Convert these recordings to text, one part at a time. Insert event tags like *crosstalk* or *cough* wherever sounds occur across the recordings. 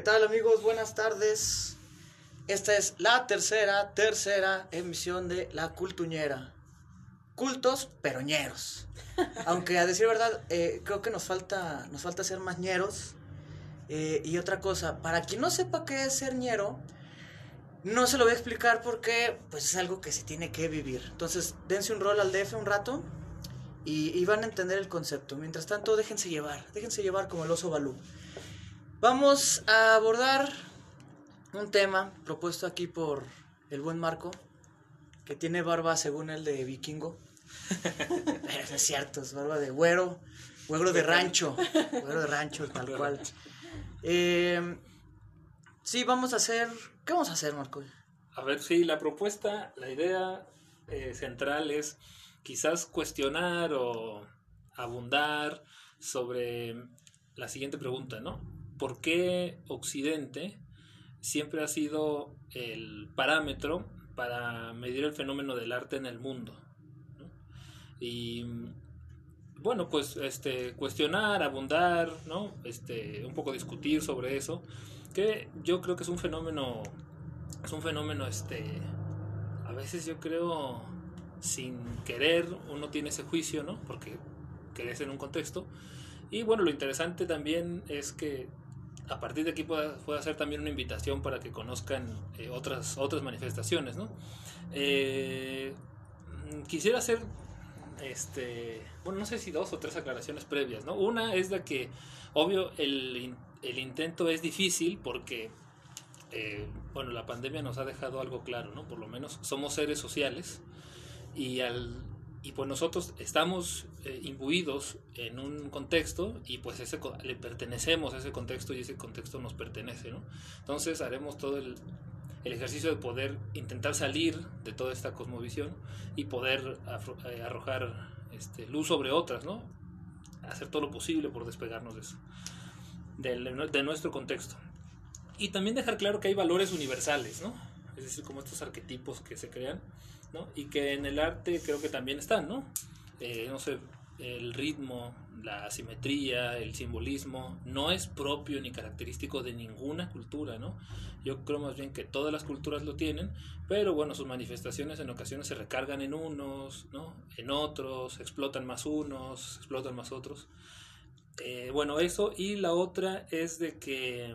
¿Qué tal amigos? Buenas tardes. Esta es la tercera, tercera emisión de La Cultuñera. Cultos, pero ñeros. *laughs* Aunque a decir verdad, eh, creo que nos falta, nos falta ser más ñeros. Eh, y otra cosa, para quien no sepa qué es ser ñero, no se lo voy a explicar porque pues es algo que se tiene que vivir. Entonces, dense un rol al DF un rato y, y van a entender el concepto. Mientras tanto, déjense llevar, déjense llevar como el oso balú. Vamos a abordar un tema propuesto aquí por el buen Marco, que tiene barba según el de vikingo. *laughs* Pero no es cierto, es barba de güero, güero de rancho, güero de rancho, tal cual. Eh, sí, vamos a hacer, ¿qué vamos a hacer, Marco? A ver, sí, la propuesta, la idea eh, central es quizás cuestionar o abundar sobre la siguiente pregunta, ¿no? ¿Por qué Occidente siempre ha sido el parámetro para medir el fenómeno del arte en el mundo? Y bueno, pues este cuestionar, abundar, ¿no? Este, un poco discutir sobre eso, que yo creo que es un fenómeno es un fenómeno este a veces yo creo sin querer uno tiene ese juicio, ¿no? Porque crece en un contexto. Y bueno, lo interesante también es que a partir de aquí pueda, pueda ser también una invitación para que conozcan eh, otras, otras manifestaciones, ¿no? Eh, quisiera hacer, este, bueno, no sé si dos o tres aclaraciones previas, ¿no? Una es de que, obvio, el, el intento es difícil porque, eh, bueno, la pandemia nos ha dejado algo claro, ¿no? Por lo menos somos seres sociales y al y pues nosotros estamos eh, imbuidos en un contexto y pues ese le pertenecemos a ese contexto y ese contexto nos pertenece, ¿no? Entonces haremos todo el, el ejercicio de poder intentar salir de toda esta cosmovisión y poder eh, arrojar este, luz sobre otras, ¿no? Hacer todo lo posible por despegarnos de eso, de, de nuestro contexto. Y también dejar claro que hay valores universales, ¿no? Es decir, como estos arquetipos que se crean ¿no? Y que en el arte creo que también están, ¿no? Eh, no sé, el ritmo, la asimetría, el simbolismo, no es propio ni característico de ninguna cultura, ¿no? Yo creo más bien que todas las culturas lo tienen, pero bueno, sus manifestaciones en ocasiones se recargan en unos, ¿no? En otros, explotan más unos, explotan más otros. Eh, bueno, eso, y la otra es de que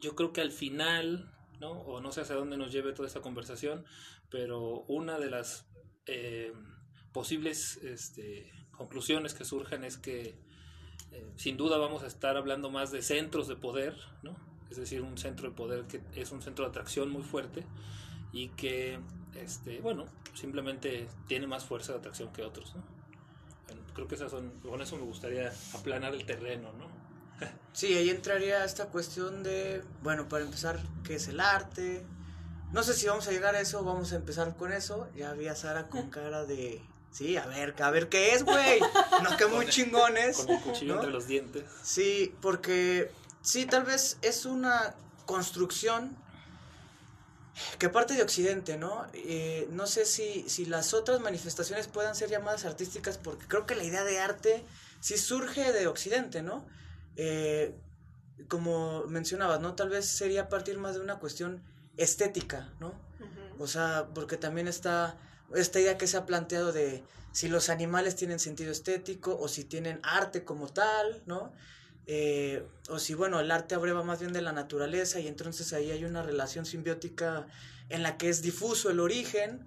yo creo que al final, ¿no? O no sé hacia dónde nos lleve toda esta conversación, pero una de las eh, posibles este, conclusiones que surjan es que eh, sin duda vamos a estar hablando más de centros de poder, ¿no? Es decir, un centro de poder que es un centro de atracción muy fuerte y que, este, bueno, simplemente tiene más fuerza de atracción que otros, ¿no? Creo que esas son, con eso me gustaría aplanar el terreno, ¿no? *laughs* Sí, ahí entraría esta cuestión de, bueno, para empezar, ¿qué es el arte? No sé si vamos a llegar a eso, vamos a empezar con eso. Ya vi a Sara con cara de... Sí, a ver, a ver qué es, güey. *laughs* No, que muy chingones. Con el cuchillo ¿no? entre los dientes. Sí, porque sí, tal vez es una construcción que parte de Occidente, ¿no? Eh, no sé si, si las otras manifestaciones puedan ser llamadas artísticas, porque creo que la idea de arte sí surge de Occidente, ¿no? Eh, como mencionabas, ¿no? Tal vez sería partir más de una cuestión estética, ¿no? O sea, porque también está esta idea que se ha planteado de si los animales tienen sentido estético o si tienen arte como tal, ¿no? Eh, o si, bueno, el arte abreva más bien de la naturaleza y entonces ahí hay una relación simbiótica en la que es difuso el origen.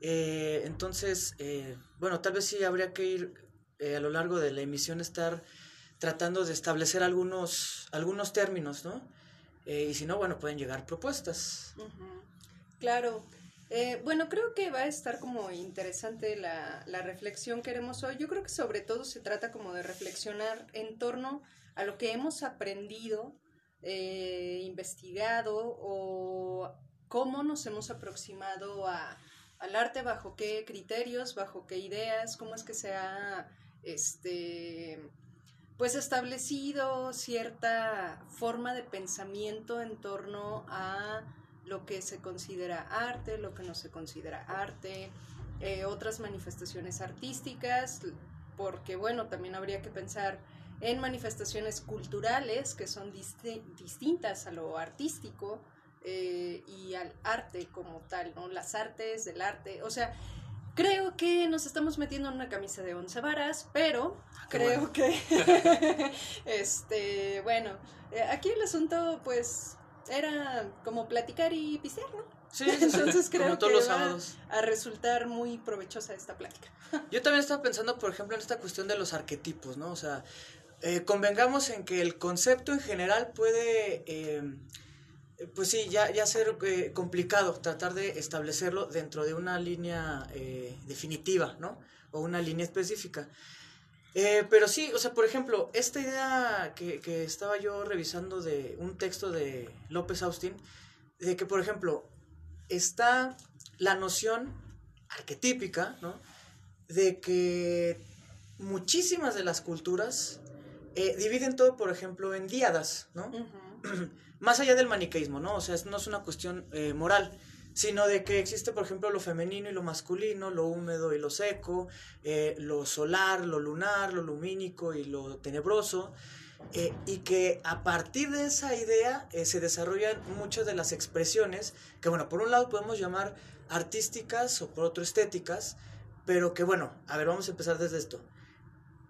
Eh, entonces, eh, bueno, tal vez sí habría que ir a lo largo de la emisión estar tratando de establecer algunos, algunos términos, ¿no? Y si no, bueno, pueden llegar propuestas. Claro. Eh, bueno, creo que va a estar como interesante la, la, reflexión que haremos hoy. Yo creo que sobre todo se trata como de reflexionar en torno a lo que hemos aprendido, eh, investigado o cómo nos hemos aproximado a, al arte, bajo qué criterios, bajo qué ideas, cómo es que se ha este, pues establecido cierta forma de pensamiento en torno a lo que se considera arte, lo que no se considera arte, eh, otras manifestaciones artísticas, porque bueno, también habría que pensar en manifestaciones culturales que son distintas a lo artístico eh, y al arte como tal, ¿no? Las artes del arte, o sea, creo que nos estamos metiendo en una camisa de once varas, pero ah, creo que, *laughs* este, bueno, eh, aquí el asunto, pues, era como platicar y pisear, ¿no? Sí, *laughs* Entonces creo que va a resultar muy provechosa esta plática. *laughs* Yo también estaba pensando, por ejemplo, en esta cuestión de los arquetipos, ¿no? O sea, eh, convengamos en que el concepto en general puede, eh, pues sí, ya, ya ser eh, complicado tratar de establecerlo dentro de una línea definitiva, ¿no? O una línea específica. pero sí, o sea, por ejemplo, esta idea que, que estaba yo revisando de un texto de López Austin, de que, por ejemplo, está la noción arquetípica, ¿no? De que muchísimas de las culturas eh, dividen todo, por ejemplo, en diadas, ¿no? *clears throat* Más allá del maniqueísmo, ¿no? O sea, no es una cuestión eh, moral, sino de que existe, por ejemplo, lo femenino y lo masculino, lo húmedo y lo seco, eh, lo solar, lo lunar, lo lumínico y lo tenebroso, y que a partir de esa idea se desarrollan muchas de las expresiones que, bueno, por un lado podemos llamar artísticas o por otro estéticas, pero que, bueno, a ver, vamos a empezar desde esto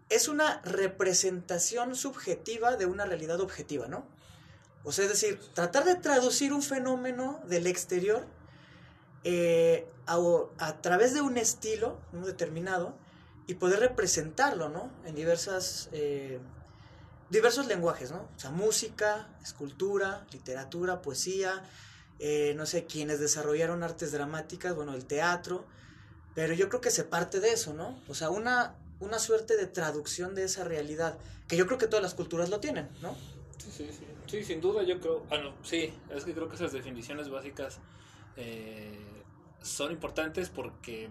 es una representación subjetiva de una realidad objetiva, ¿no? O sea, es decir, tratar de traducir un fenómeno del exterior eh, a, través de un estilo determinado y poder representarlo, ¿no? En diversas, eh, diversos lenguajes, ¿no? O sea, música, escultura, literatura, poesía, eh, no sé, quienes desarrollaron artes dramáticas, bueno, el teatro, pero yo creo que se parte de eso, ¿no? O sea, una una suerte de traducción de esa realidad, que yo creo que todas las culturas lo tienen, ¿no? Sí, sí, sí. Sí, sin duda yo creo, bueno, sí, es que creo que esas definiciones básicas eh, son importantes porque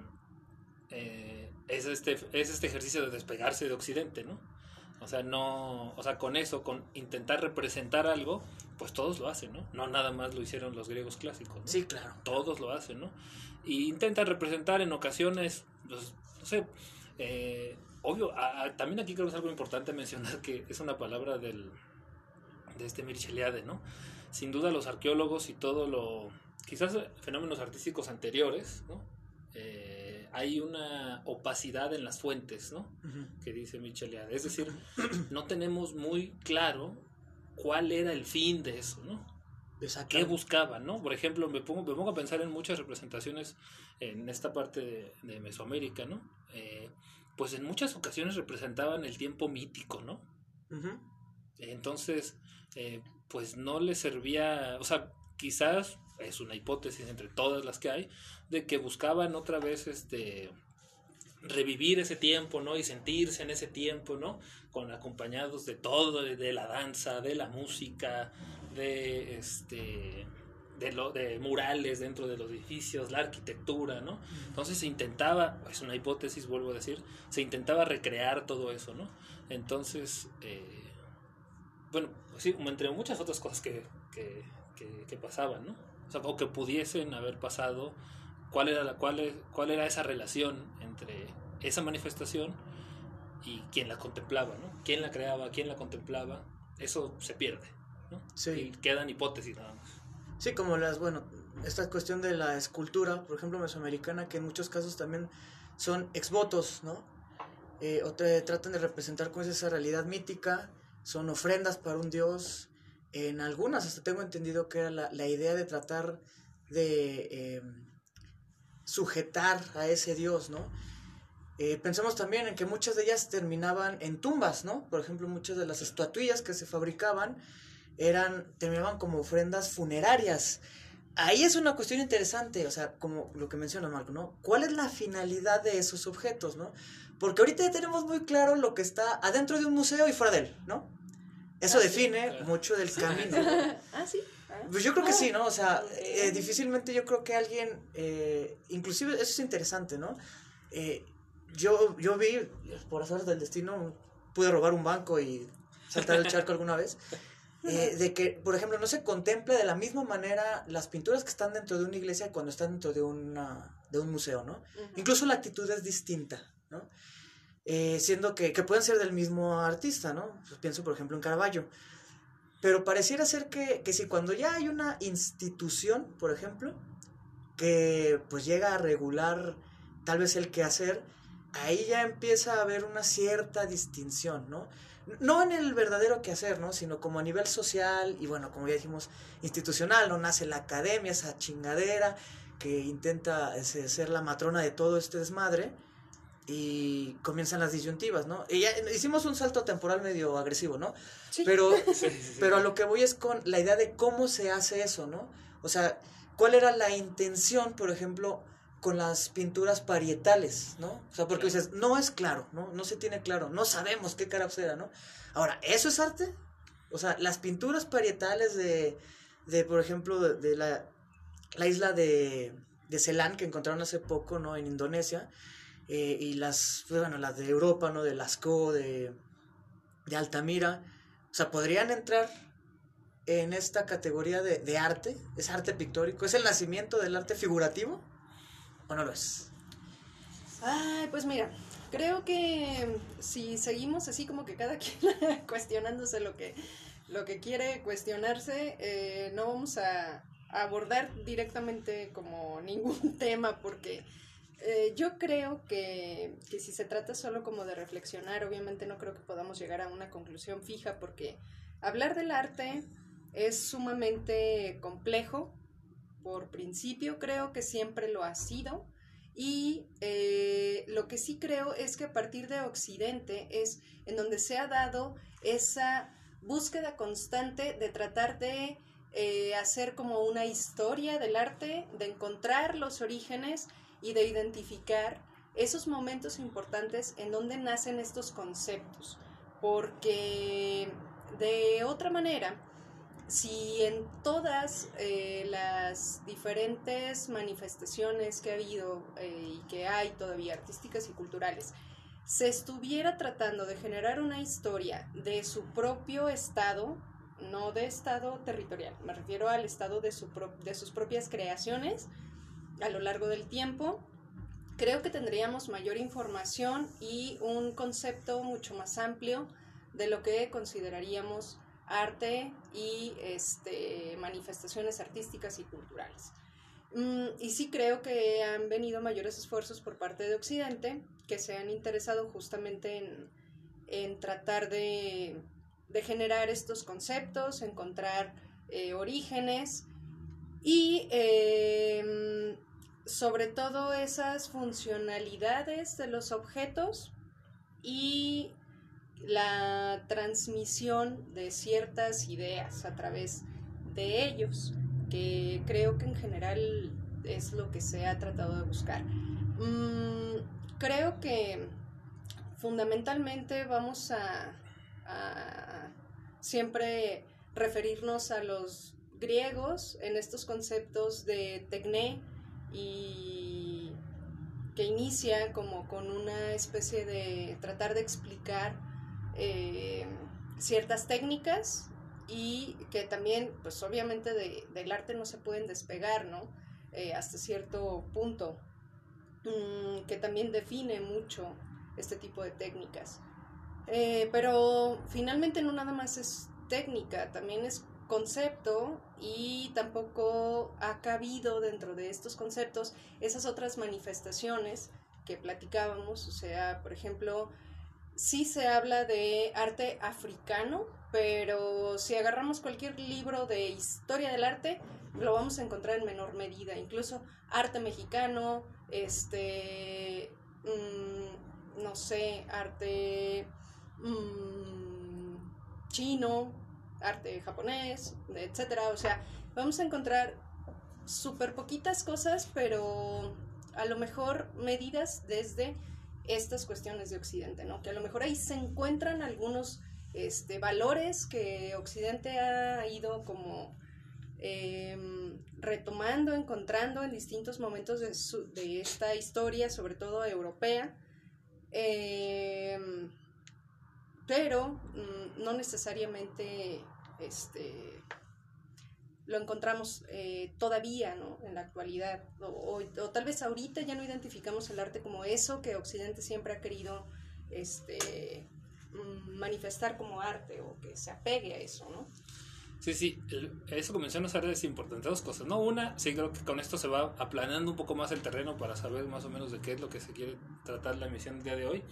eh, es, este, es este ejercicio de despegarse de Occidente, ¿no? O sea, no, o sea, con eso, con intentar representar algo, pues todos lo hacen, ¿no? No nada más lo hicieron los griegos clásicos, ¿no? Sí, claro. Todos lo hacen, ¿no? Y intentan representar en ocasiones, pues, no sé, eh, obvio, también aquí creo que es algo importante mencionar que es una palabra del, de este Mircheliade, ¿no? Sin duda los arqueólogos y todo lo... Quizás fenómenos artísticos anteriores, ¿no? Eh, hay una opacidad en las fuentes, ¿no? Que dice Micheliade. Es decir, *clears throat* no tenemos muy claro cuál era el fin de eso, ¿no? ¿Qué buscaban, no? Por ejemplo, me pongo, me pongo a pensar en muchas representaciones en esta parte de, Mesoamérica, ¿no? Eh, pues en muchas ocasiones representaban el tiempo mítico, ¿no? Entonces, eh, pues no les servía, o sea, quizás es una hipótesis entre todas las que hay, de que buscaban otra vez este revivir ese tiempo, ¿no? Y sentirse en ese tiempo, ¿no? Con acompañados de todo, de la danza, de la música, de este de, lo, de murales dentro de los edificios, la arquitectura, ¿no? Entonces se intentaba, es una hipótesis, vuelvo a decir, se intentaba recrear todo eso, ¿no? Entonces, eh, bueno, sí, entre muchas otras cosas que, que, que, pasaban, ¿no? O, sea, o que pudiesen haber pasado, cuál era, la, cuál, cuál era esa relación entre esa manifestación y quién la contemplaba, ¿no? ¿Quién la creaba, quién la contemplaba? Eso se pierde. Sí. Y quedan hipótesis nada más. Sí, como las, bueno, esta cuestión de la escultura, por ejemplo, mesoamericana, que en muchos casos también son exvotos, ¿no? Eh, o te tratan de representar con esa realidad mítica, son ofrendas para un dios. En algunas hasta tengo entendido que era la, idea de tratar de eh, sujetar a ese dios, ¿no? Eh, pensamos también en que muchas de ellas terminaban en tumbas, ¿no? Por ejemplo, muchas de las estatuillas que se fabricaban eran, terminaban como ofrendas funerarias. Ahí es una cuestión interesante, o sea, como lo que menciona Marco, ¿no? ¿Cuál es la finalidad de esos objetos, ¿no? Porque ahorita ya tenemos muy claro lo que está adentro de un museo y fuera de él, ¿no? Eso ah, define mucho del camino. *laughs* ah, sí. Ah. Pues yo creo que sí, ¿no? O sea, eh, difícilmente yo creo que alguien, eh, inclusive eso es interesante, ¿no? Eh, yo, yo vi, por azar del destino, pude robar un banco y saltar el charco alguna vez. *laughs* Eh, de que, por ejemplo, no se contempla de la misma manera las pinturas que están dentro de una iglesia cuando están dentro de, una, de un museo, ¿no? Incluso la actitud es distinta, ¿no? Eh, siendo que, que, pueden ser del mismo artista, ¿no? Pues pienso, por ejemplo, en Caravaggio. Pero pareciera ser que, que si cuando ya hay una institución, por ejemplo, que pues llega a regular tal vez el quehacer, ahí ya empieza a haber una cierta distinción, ¿no? No en el verdadero quehacer, ¿no? Sino como a nivel social y bueno, como ya dijimos, institucional, ¿no? Nace la academia, esa chingadera que intenta ser la matrona de todo este desmadre y comienzan las disyuntivas, ¿no? Y ya hicimos un salto temporal medio agresivo, ¿no? Sí. Pero, *laughs* pero a lo que voy es con la idea de cómo se hace eso, ¿no? O sea, ¿cuál era la intención, por ejemplo, con las pinturas parietales, ¿no? O sea, porque dices, no es claro, ¿no? No se tiene claro, no sabemos qué cara era, ¿no? Ahora, ¿eso es arte? O sea, las pinturas parietales de, de por ejemplo, de, la, la, isla de, de Ceilán que encontraron hace poco, ¿no? En Indonesia, eh, y las, pues, bueno, las de Europa, ¿no? De Lascaux, de, de Altamira, o sea, podrían entrar en esta categoría de, arte, es arte pictórico, es el nacimiento del arte figurativo. ¿O no lo es? Ay, pues mira, creo que si seguimos así como que cada *laughs* quien cuestionándose lo que, lo que quiere cuestionarse, eh, no vamos a, abordar directamente como ningún *laughs* tema porque eh, yo creo que, que, si se trata solo como de reflexionar, obviamente no creo que podamos llegar a una conclusión fija porque hablar del arte es sumamente complejo. Por principio creo que siempre lo ha sido y eh, lo que sí creo es que a partir de Occidente es en donde se ha dado esa búsqueda constante de tratar de eh, hacer como una historia del arte, de encontrar los orígenes y de identificar esos momentos importantes en donde nacen estos conceptos, porque de otra manera, si en todas eh, las diferentes manifestaciones que ha habido eh, y que hay todavía artísticas y culturales, se estuviera tratando de generar una historia de su propio estado, no de estado territorial, me refiero al estado de, su de sus propias creaciones a lo largo del tiempo, creo que tendríamos mayor información y un concepto mucho más amplio de lo que consideraríamos arte y este, manifestaciones artísticas y culturales. Mm, y sí creo que han venido mayores esfuerzos por parte de Occidente que se han interesado justamente en, tratar de, generar estos conceptos, encontrar eh, orígenes y em, sobre todo esas funcionalidades de los objetos y la transmisión de ciertas ideas a través de ellos, que creo que en general es lo que se ha tratado de buscar. Mm, creo que fundamentalmente vamos a, siempre referirnos a los griegos en estos conceptos de tecné y que inicia como con una especie de tratar de explicar eh, ciertas técnicas y que también, pues obviamente del arte no se pueden despegar, ¿no? Eh, hasta cierto punto, mm, que también define mucho este tipo de técnicas. Eh, pero finalmente no nada más es técnica, también es concepto y tampoco ha cabido dentro de estos conceptos esas otras manifestaciones que platicábamos, o sea, por ejemplo, sí se habla de arte africano, pero si agarramos cualquier libro de historia del arte, lo vamos a encontrar en menor medida. Incluso arte mexicano, este, mm, no sé, arte mm, chino, arte japonés, etcétera. O sea, vamos a encontrar súper poquitas cosas, pero a lo mejor medidas desde estas cuestiones de Occidente, ¿no? Que a lo mejor ahí se encuentran algunos este, valores que Occidente ha ido como em, retomando, encontrando en distintos momentos de, de esta historia, sobre todo europea, em, pero mm, no necesariamente este, lo encontramos eh, todavía, ¿no? En la actualidad. O, tal vez ahorita ya no identificamos el arte como eso que Occidente siempre ha querido este, mm, manifestar como arte o que se apegue a eso, ¿no? Sí, sí, eso que mencionas ahora es importante. Dos cosas, ¿no? Una, sí creo que con esto se va aplanando un poco más el terreno para saber más o menos de qué es lo que se quiere tratar la emisión del día de hoy.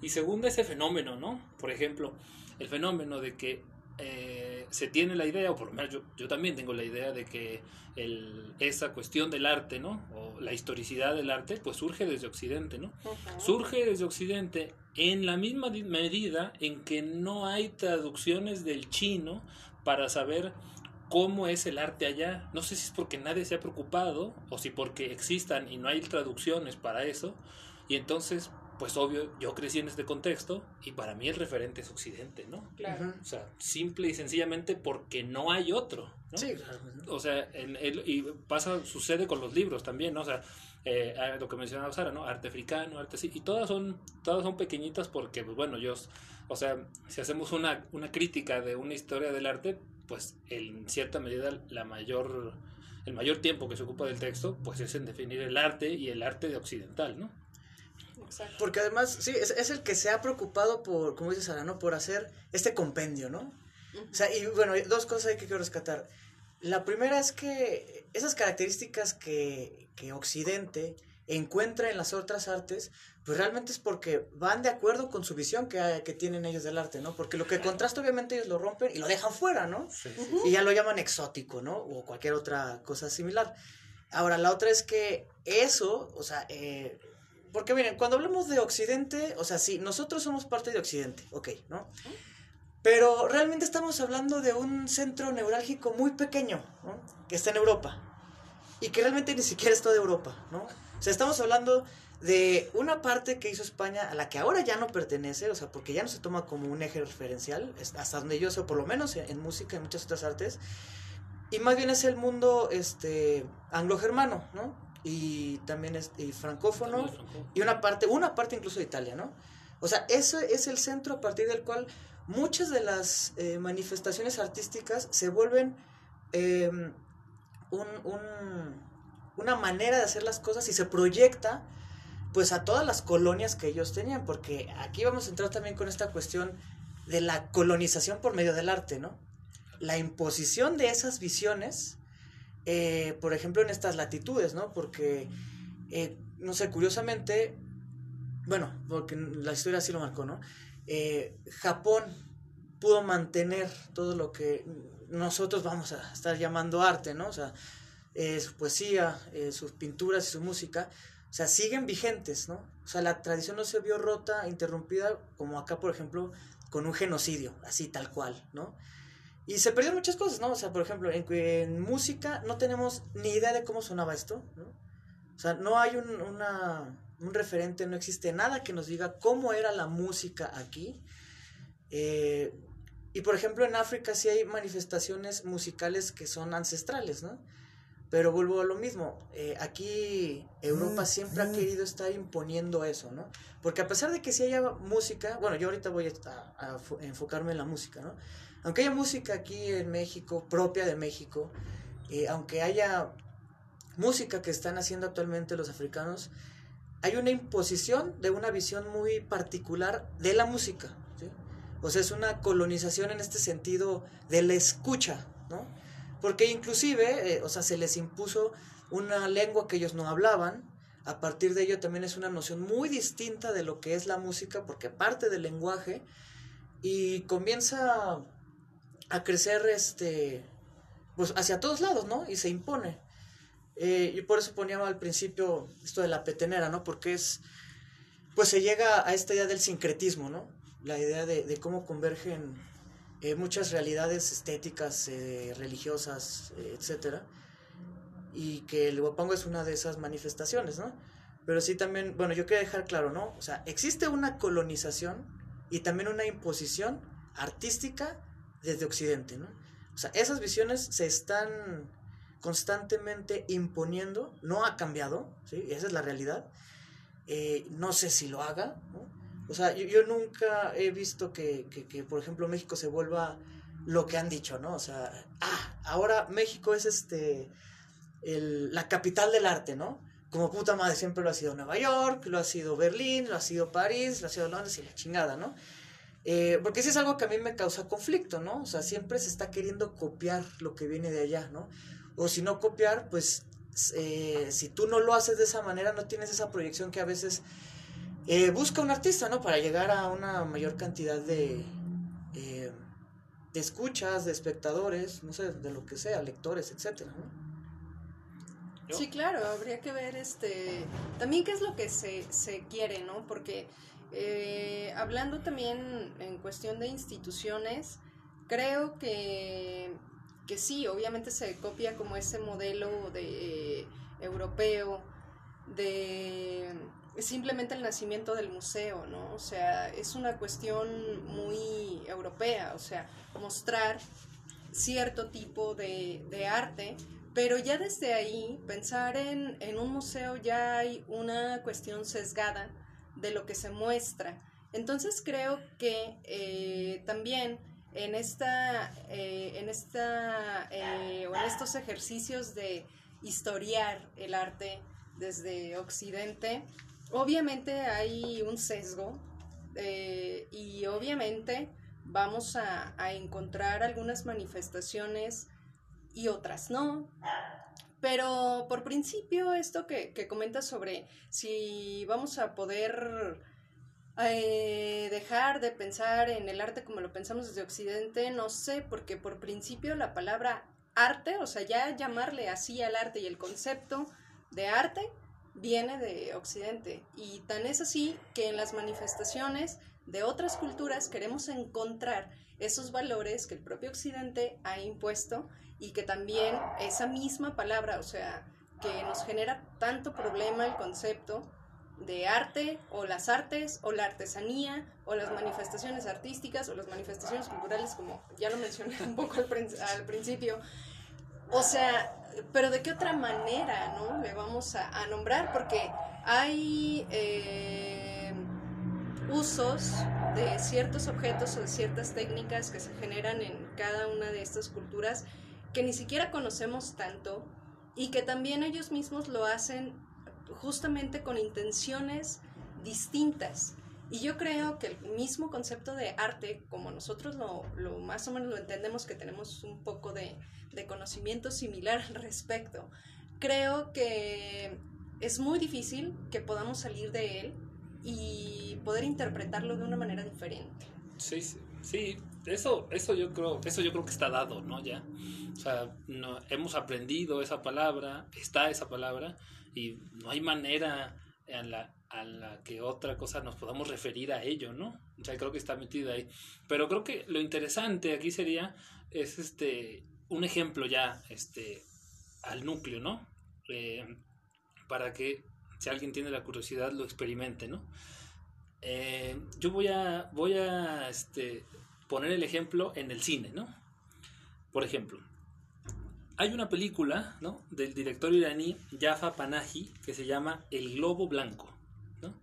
Y segunda, ese fenómeno, ¿no? Por ejemplo, el fenómeno de que eh, se tiene la idea, o por lo menos yo, yo también tengo la idea de que el, esa cuestión del arte, ¿no? O la historicidad del arte, pues surge desde Occidente, ¿no? Surge desde Occidente en la misma medida en que no hay traducciones del chino para saber cómo es el arte allá. No sé si es porque nadie se ha preocupado o si porque existan y no hay traducciones para eso. Y entonces, pues obvio, yo crecí en este contexto y para mí el referente es Occidente, ¿no? Claro. O sea, simple y sencillamente porque no hay otro. ¿no? Sí, O sea, en el, y pasa, sucede con los libros también, ¿no? O sea, eh, lo que mencionaba Sara, ¿no? Arte africano, arte sí, y todas son, todas son pequeñitas porque, pues bueno, yo, o sea, si hacemos una, una crítica de una historia del arte, pues en cierta medida la mayor, el mayor tiempo que se ocupa del texto, pues es en definir el arte y el arte de occidental, ¿no? Exacto. Porque además, sí, es, es el que se ha preocupado por, como dices Sara, ¿no? Por hacer este compendio, ¿no? O sea, y bueno, dos cosas hay que quiero rescatar. La primera es que esas características que, que Occidente encuentra en las otras artes, pues realmente es porque van de acuerdo con su visión que, que tienen ellos del arte, ¿no? Porque lo que contrasta obviamente ellos lo rompen y lo dejan fuera, ¿no? Y ya lo llaman exótico, ¿no? O cualquier otra cosa similar. Ahora, la otra es que eso, o sea, eh, porque miren, cuando hablamos de Occidente, o sea, sí, nosotros somos parte de Occidente, ok, ¿no? Pero realmente estamos hablando de un centro neurálgico muy pequeño, ¿no? Que está en Europa. Y que realmente ni siquiera es toda Europa, ¿no? O sea, estamos hablando de una parte que hizo España a la que ahora ya no pertenece, o sea, porque ya no se toma como un eje referencial, hasta donde yo sé, por lo menos en, en música y en muchas otras artes, y más bien es el mundo este anglo-germano, ¿no? Y también es y francófono, También y una parte, una parte incluso de Italia, ¿no? O sea, ese es el centro a partir del cual muchas de las eh, manifestaciones artísticas se vuelven eh, un, un- una manera de hacer las cosas y se proyecta pues a todas las colonias que ellos tenían, porque aquí vamos a entrar también con esta cuestión de la colonización por medio del arte, ¿no? La imposición de esas visiones, eh, por ejemplo, en estas latitudes, ¿no? Porque, eh, no sé, curiosamente, bueno, porque la historia así lo marcó, ¿no? Eh, Japón pudo mantener todo lo que nosotros vamos a estar llamando arte, ¿no? O sea, eh, su poesía, eh, sus pinturas y su música, o sea, siguen vigentes, ¿no? O sea, la tradición no se vio rota, interrumpida, como acá, por ejemplo, con un genocidio, así tal cual, ¿no? Y se perdieron muchas cosas, ¿no? O sea, por ejemplo, en, música no tenemos ni idea de cómo sonaba esto, ¿no? O sea, no hay un, una, un referente, no existe nada que nos diga cómo era la música aquí. Eh, y por ejemplo, en África sí hay manifestaciones musicales que son ancestrales, ¿no? Pero vuelvo a lo mismo, eh, aquí Europa siempre ha querido estar imponiendo eso, ¿no? Porque a pesar de que sí haya música, bueno, yo ahorita voy a, a fo- enfocarme en la música, ¿no? Aunque haya música aquí en México, propia de México, eh, aunque haya música que están haciendo actualmente los africanos, hay una imposición de una visión muy particular de la música. O sea, es una colonización en este sentido de la escucha, ¿no? Porque inclusive, eh, o sea, se les impuso una lengua que ellos no hablaban, a partir de ello también es una noción muy distinta de lo que es la música, porque parte del lenguaje, y comienza a crecer este pues hacia todos lados, ¿no? Y se impone. Eh, y por eso ponía al principio esto de la petenera, ¿no? Porque es, pues se llega a esta idea del sincretismo, ¿no? La idea de, de cómo convergen eh, muchas realidades estéticas, eh, religiosas, eh, etcétera. Y que el Huapango es una de esas manifestaciones, ¿no? Pero sí también, bueno, yo quería dejar claro, ¿no? O sea, existe una colonización y también una imposición artística desde Occidente, ¿no? O sea, esas visiones se están constantemente imponiendo, no ha cambiado, ¿sí? Esa es la realidad. Eh, no sé si lo haga, ¿no? O sea, yo, yo nunca he visto que, que, que, por ejemplo, México se vuelva lo que han dicho, ¿no? O sea, ah, ahora México es este, el- la capital del arte, ¿no? como puta madre, siempre lo ha sido Nueva York, lo ha sido Berlín, lo ha sido París, lo ha sido Londres y la chingada, ¿no? Eh, porque sí es algo que a mí me causa conflicto, ¿no? O sea, siempre se está queriendo copiar lo que viene de allá, ¿no? O si no copiar, pues eh, si tú no lo haces de esa manera, no tienes esa proyección que a veces eh, busca un artista, ¿no? Para llegar a una mayor cantidad de, de escuchas, de espectadores, no sé, de lo que sea, lectores, etcétera, ¿no? Sí, claro, habría que ver este también qué es lo que se, se quiere, ¿no? Porque eh, hablando también en cuestión de instituciones, creo que, que sí, obviamente se copia como ese modelo de europeo de simplemente el nacimiento del museo, ¿no? O sea, es una cuestión muy europea, o sea, mostrar cierto tipo de, de arte pero ya desde ahí, pensar en, en, un museo ya hay una cuestión sesgada de lo que se muestra. Entonces creo que eh, también en esta, eh, en esta eh, en estos ejercicios de historiar el arte desde Occidente, obviamente hay un sesgo y obviamente vamos a, a encontrar algunas manifestaciones y otras no. Pero por principio, esto que, que comentas sobre si vamos a poder eh, dejar de pensar en el arte como lo pensamos desde Occidente, no sé, porque por principio la palabra arte, o sea, ya llamarle así al arte y el concepto de arte viene de Occidente. Y tan es así que en las manifestaciones de otras culturas queremos encontrar esos valores que el propio Occidente ha impuesto y que también esa misma palabra, o sea, que nos genera tanto problema el concepto de arte o las artes o la artesanía o las manifestaciones artísticas o las manifestaciones culturales, como ya lo mencioné un poco al, principio. O sea, pero de qué otra manera, ¿no? Le vamos a, nombrar, porque hay eh, usos de ciertos objetos o de ciertas técnicas que se generan en cada una de estas culturas que ni siquiera conocemos tanto y que también ellos mismos lo hacen justamente con intenciones distintas. Y yo creo que el mismo concepto de arte, como nosotros lo, lo más o menos lo entendemos, que tenemos un poco de, de conocimiento similar al respecto, creo que es muy difícil que podamos salir de él y poder interpretarlo de una manera diferente. Sí, sí, eso, eso yo creo, eso yo creo que está dado, ¿no? Ya. O sea, no, hemos aprendido esa palabra, está esa palabra, y no hay manera a la, a la que otra cosa nos podamos referir a ello, ¿no? O sea, creo que está metida ahí. Pero creo que lo interesante aquí sería, es este, un ejemplo ya, este, al núcleo, ¿no? Eh, para que si alguien tiene la curiosidad lo experimente, ¿no? Eh, yo voy a, voy a este, poner el ejemplo en el cine, ¿no? Por ejemplo, hay una película ¿no? del director iraní Jaffa Panahi que se llama El Globo Blanco. ¿no?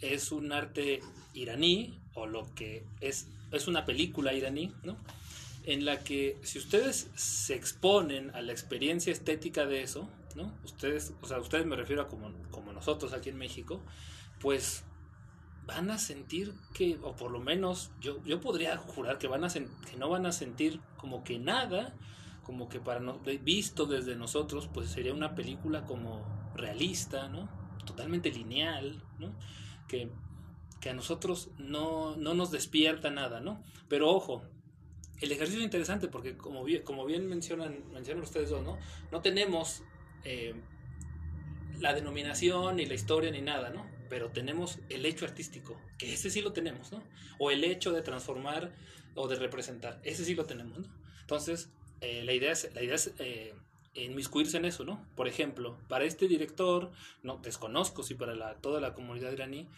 Es un arte iraní, o lo que es, es una película iraní, ¿no? en la que si ustedes se exponen a la experiencia estética de eso, ¿no? Ustedes, o sea, ustedes me refiero a como, como nosotros aquí en México, pues van a sentir que, o por lo menos yo, yo podría jurar que, van a que no van a sentir como que nada, como que para no, visto desde nosotros, pues sería una película como realista, ¿no? Totalmente lineal, ¿no? Que, que a nosotros no, no nos despierta nada, ¿no? Pero ojo, el ejercicio es interesante porque como bien, como bien mencionan, mencionan ustedes dos, ¿no? No tenemos eh, la denominación, ni la historia, ni nada, ¿no? Pero tenemos el hecho artístico, que ese sí lo tenemos, ¿no? O el hecho de transformar o de representar, ese sí lo tenemos, ¿no? Entonces, eh, la idea es, la idea es eh, inmiscuirse en eso, ¿no? Por ejemplo, para este director, no desconozco si para toda la comunidad iraní,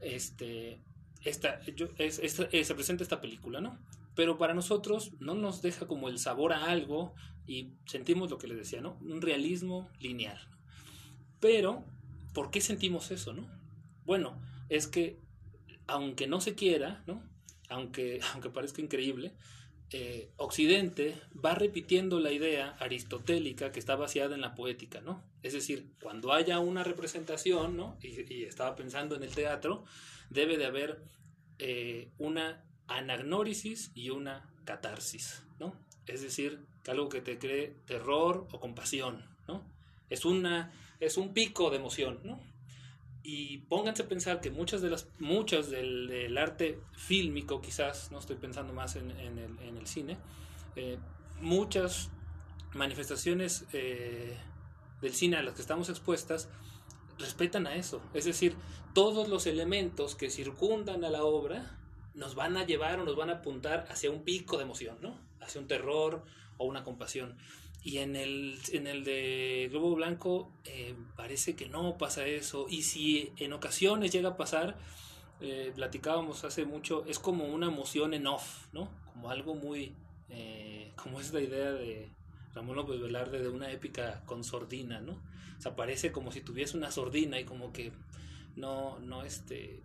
este, esta, yo, es, se presenta esta película, ¿no? Pero para nosotros no nos deja como el sabor a algo y sentimos lo que les decía, ¿no? Un realismo lineal. Pero, ¿por qué sentimos eso, no? Bueno, es que aunque no se quiera, ¿no? Aunque, *laughs* aunque parezca increíble, eh, Occidente va repitiendo la idea aristotélica que está vaciada en la poética, ¿no? Es decir, cuando haya una representación, ¿no? Y, estaba pensando en el teatro, debe de haber eh, una anagnórisis y una catarsis, ¿no? Es decir, algo que te cree terror o compasión, ¿no? Es, una, es un pico de emoción, ¿no? Y pónganse a pensar que muchas de las, muchas del, arte fílmico, quizás, no estoy pensando más en, el, cine, eh, muchas manifestaciones eh, del cine a las que estamos expuestas respetan a eso. Es decir, todos los elementos que circundan a la obra nos van a llevar o nos van a apuntar hacia un pico de emoción, ¿no? Hacia un terror o una compasión. Y en el, en el de Globo Blanco eh, parece que no pasa eso. Y si en ocasiones llega a pasar, eh, platicábamos hace mucho, es como una emoción en off, ¿no? Como algo muy, eh, como es la idea de Ramón López Velarde de una épica con sordina, ¿no? O sea, parece como si tuviese una sordina y como que no, no, este,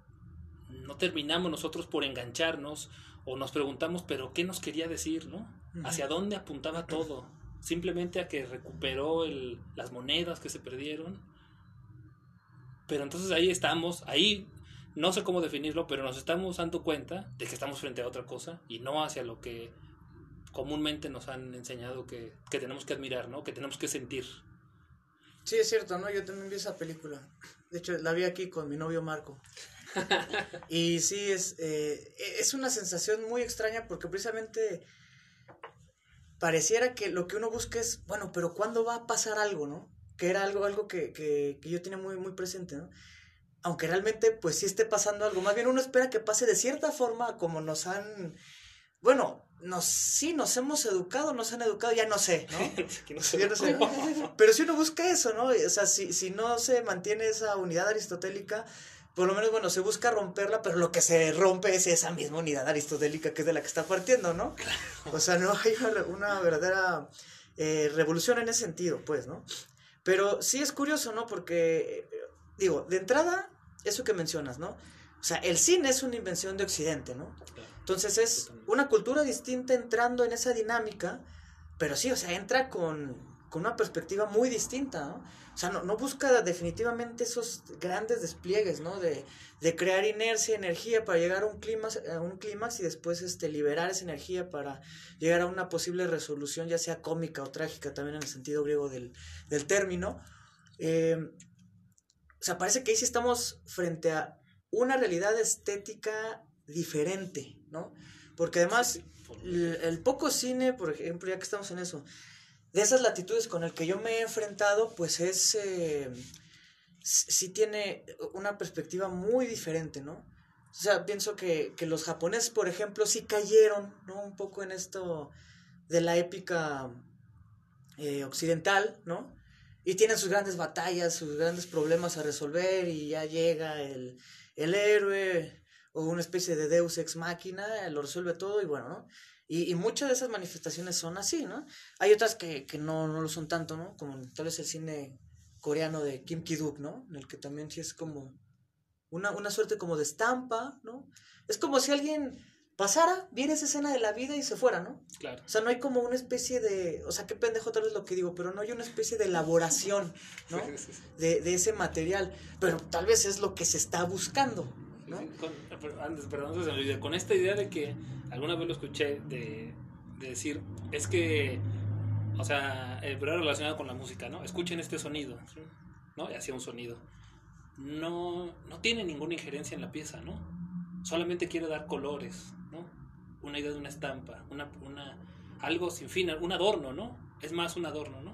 no terminamos nosotros por engancharnos o nos preguntamos, pero ¿qué nos quería decir, no? ¿Hacia dónde apuntaba todo? Simplemente a que recuperó el, las monedas que se perdieron. Pero entonces ahí estamos, ahí no sé cómo definirlo, pero nos estamos dando cuenta de que estamos frente a otra cosa y no hacia lo que comúnmente nos han enseñado que, que tenemos que admirar, ¿no? Que tenemos que sentir. Sí, es cierto, ¿no? Yo también vi esa película. De hecho, la vi aquí con mi novio Marco. *laughs* y sí, es, eh, es una sensación muy extraña porque precisamente pareciera que lo que uno busca es, bueno, pero ¿cuándo va a pasar algo, no? Que era algo, algo que, que, que yo tenía muy, muy presente, ¿no? Aunque realmente, pues sí esté pasando algo. Más bien uno espera que pase de cierta forma como nos han, bueno, nos, sí, nos hemos educado, nos han educado, ya no sé, ¿no? *laughs* no sé. Pero si uno busca eso, ¿no? O sea, si, si no se mantiene esa unidad aristotélica, por lo menos, bueno, se busca romperla, pero lo que se rompe es esa misma unidad aristotélica que es de la que está partiendo, ¿no? O sea, no hay una, verdadera eh, revolución en ese sentido, pues, ¿no? Pero sí es curioso, ¿no? Porque, eh, digo, de entrada, eso que mencionas, ¿no? O sea, el cine es una invención de Occidente, ¿no? Entonces es una cultura distinta entrando en esa dinámica, pero sí, o sea, entra con, con una perspectiva muy distinta, ¿no? O sea, no, busca definitivamente esos grandes despliegues, ¿no? De, crear inercia, energía para llegar a un clímax, a un clímax y después este, liberar esa energía para llegar a una posible resolución, ya sea cómica o trágica, también en el sentido griego del, término. Eh, o sea, parece que ahí sí estamos frente a una realidad estética diferente, ¿no? Porque además, el poco cine, por ejemplo, ya que estamos en eso, de esas latitudes con el que yo me he enfrentado, pues es, eh, sí tiene una perspectiva muy diferente, ¿no? O sea, pienso que, los japoneses, por ejemplo, sí cayeron, ¿no? Un poco en esto de la épica eh, occidental, ¿no? Y tienen sus grandes batallas, sus grandes problemas a resolver y ya llega el, el héroe o una especie de deus ex máquina, lo resuelve todo y bueno, ¿no? Y, y, muchas de esas manifestaciones son así, ¿no? Hay otras que, que no, no lo son tanto, ¿no? Como tal vez el cine coreano de Kim Ki-duk, ¿no? En el que también sí es como una, una suerte como de estampa, ¿no? Es como si alguien pasara, viera esa escena de la vida y se fuera, ¿no? Claro. O sea, no hay como una especie de, o sea, qué pendejo tal vez lo que digo, pero no hay una especie de elaboración, ¿no? *laughs* De, de ese material, pero tal vez es lo que se está buscando, ¿no? Con, antes, perdón, con esta idea de que alguna vez lo escuché de, decir, es que, o sea, eh, pero relacionado con la música, ¿no? Escuchen este sonido, ¿no? Y hacía un sonido. No, no tiene ninguna injerencia en la pieza, ¿no? Solamente quiere dar colores, ¿no? Una idea de una estampa, una, una, algo sin fin, un adorno, ¿no? Es más un adorno, ¿no?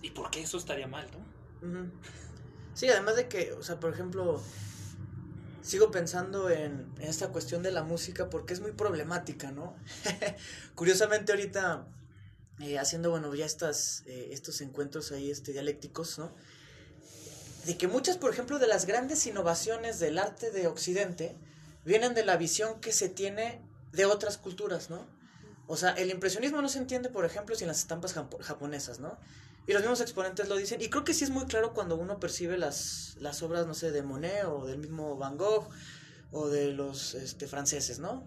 ¿Y por qué eso estaría mal, no? Sí, además de que, o sea, por ejemplo, sigo pensando en, esta cuestión de la música porque es muy problemática, ¿no? *laughs* Curiosamente ahorita, eh, haciendo, bueno, ya estas, eh, estos encuentros ahí este, dialécticos, ¿no? De que muchas, por ejemplo, de las grandes innovaciones del arte de Occidente vienen de la visión que se tiene de otras culturas, ¿no? O sea, el impresionismo no se entiende, por ejemplo, sin las estampas japonesas, ¿no? Y los mismos exponentes lo dicen. Y creo que sí es muy claro cuando uno percibe las, las obras, no sé, de Monet o del mismo Van Gogh o de los este, franceses, ¿no?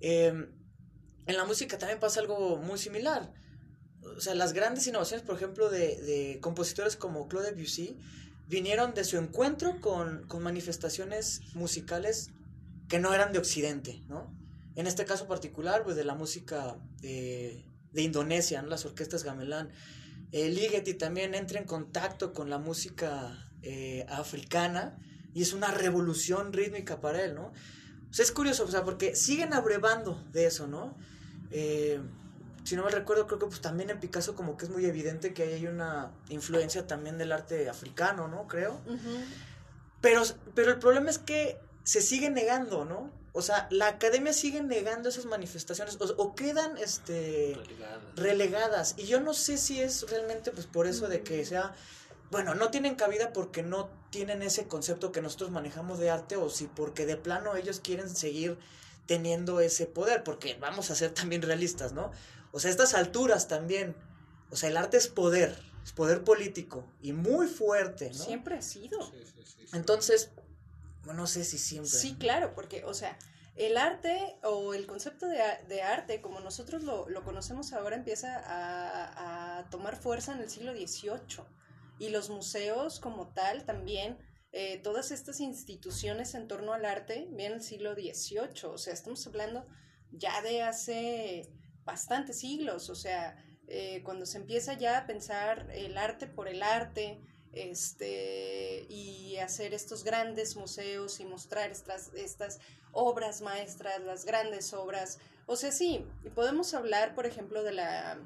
Em, en la música también pasa algo muy similar. O sea, las grandes innovaciones, por ejemplo, de, de compositores como Claude Debussy, vinieron de su encuentro con, con manifestaciones musicales que no eran de Occidente, ¿no? En este caso particular, pues de la música de, de Indonesia, ¿no? las orquestas gamelán. Eh, Ligeti también entra en contacto con la música eh, africana y es una revolución rítmica para él, ¿no? O sea, es curioso, o sea, porque siguen abrevando de eso, ¿no? Eh, si no me recuerdo, creo que pues también en Picasso como que es muy evidente que hay una influencia también del arte africano, ¿no? Creo. pero, pero el problema es que se sigue negando, ¿no? O sea, la academia sigue negando esas manifestaciones o, quedan este relegadas. relegadas. Y yo no sé si es realmente pues por eso de que sea bueno, no tienen cabida porque no tienen ese concepto que nosotros manejamos de arte o si porque de plano ellos quieren seguir teniendo ese poder, porque vamos a ser también realistas, ¿no? O sea, estas alturas también, o sea, el arte es poder, es poder político y muy fuerte, ¿no? Siempre ha sido. Entonces, no sé si siempre. Sí, claro, porque, o sea, el arte o el concepto de, arte, como nosotros lo, conocemos ahora, empieza a, tomar fuerza en el siglo XVIII. Y los museos como tal también, eh, todas estas instituciones en torno al arte, vienen el siglo XVIII. O sea, estamos hablando ya de hace bastantes siglos. O sea, eh, cuando se empieza ya a pensar el arte por el arte, este, y hacer estos grandes museos y mostrar estas, estas obras maestras, las grandes obras. O sea, sí, podemos hablar, por ejemplo, de, la,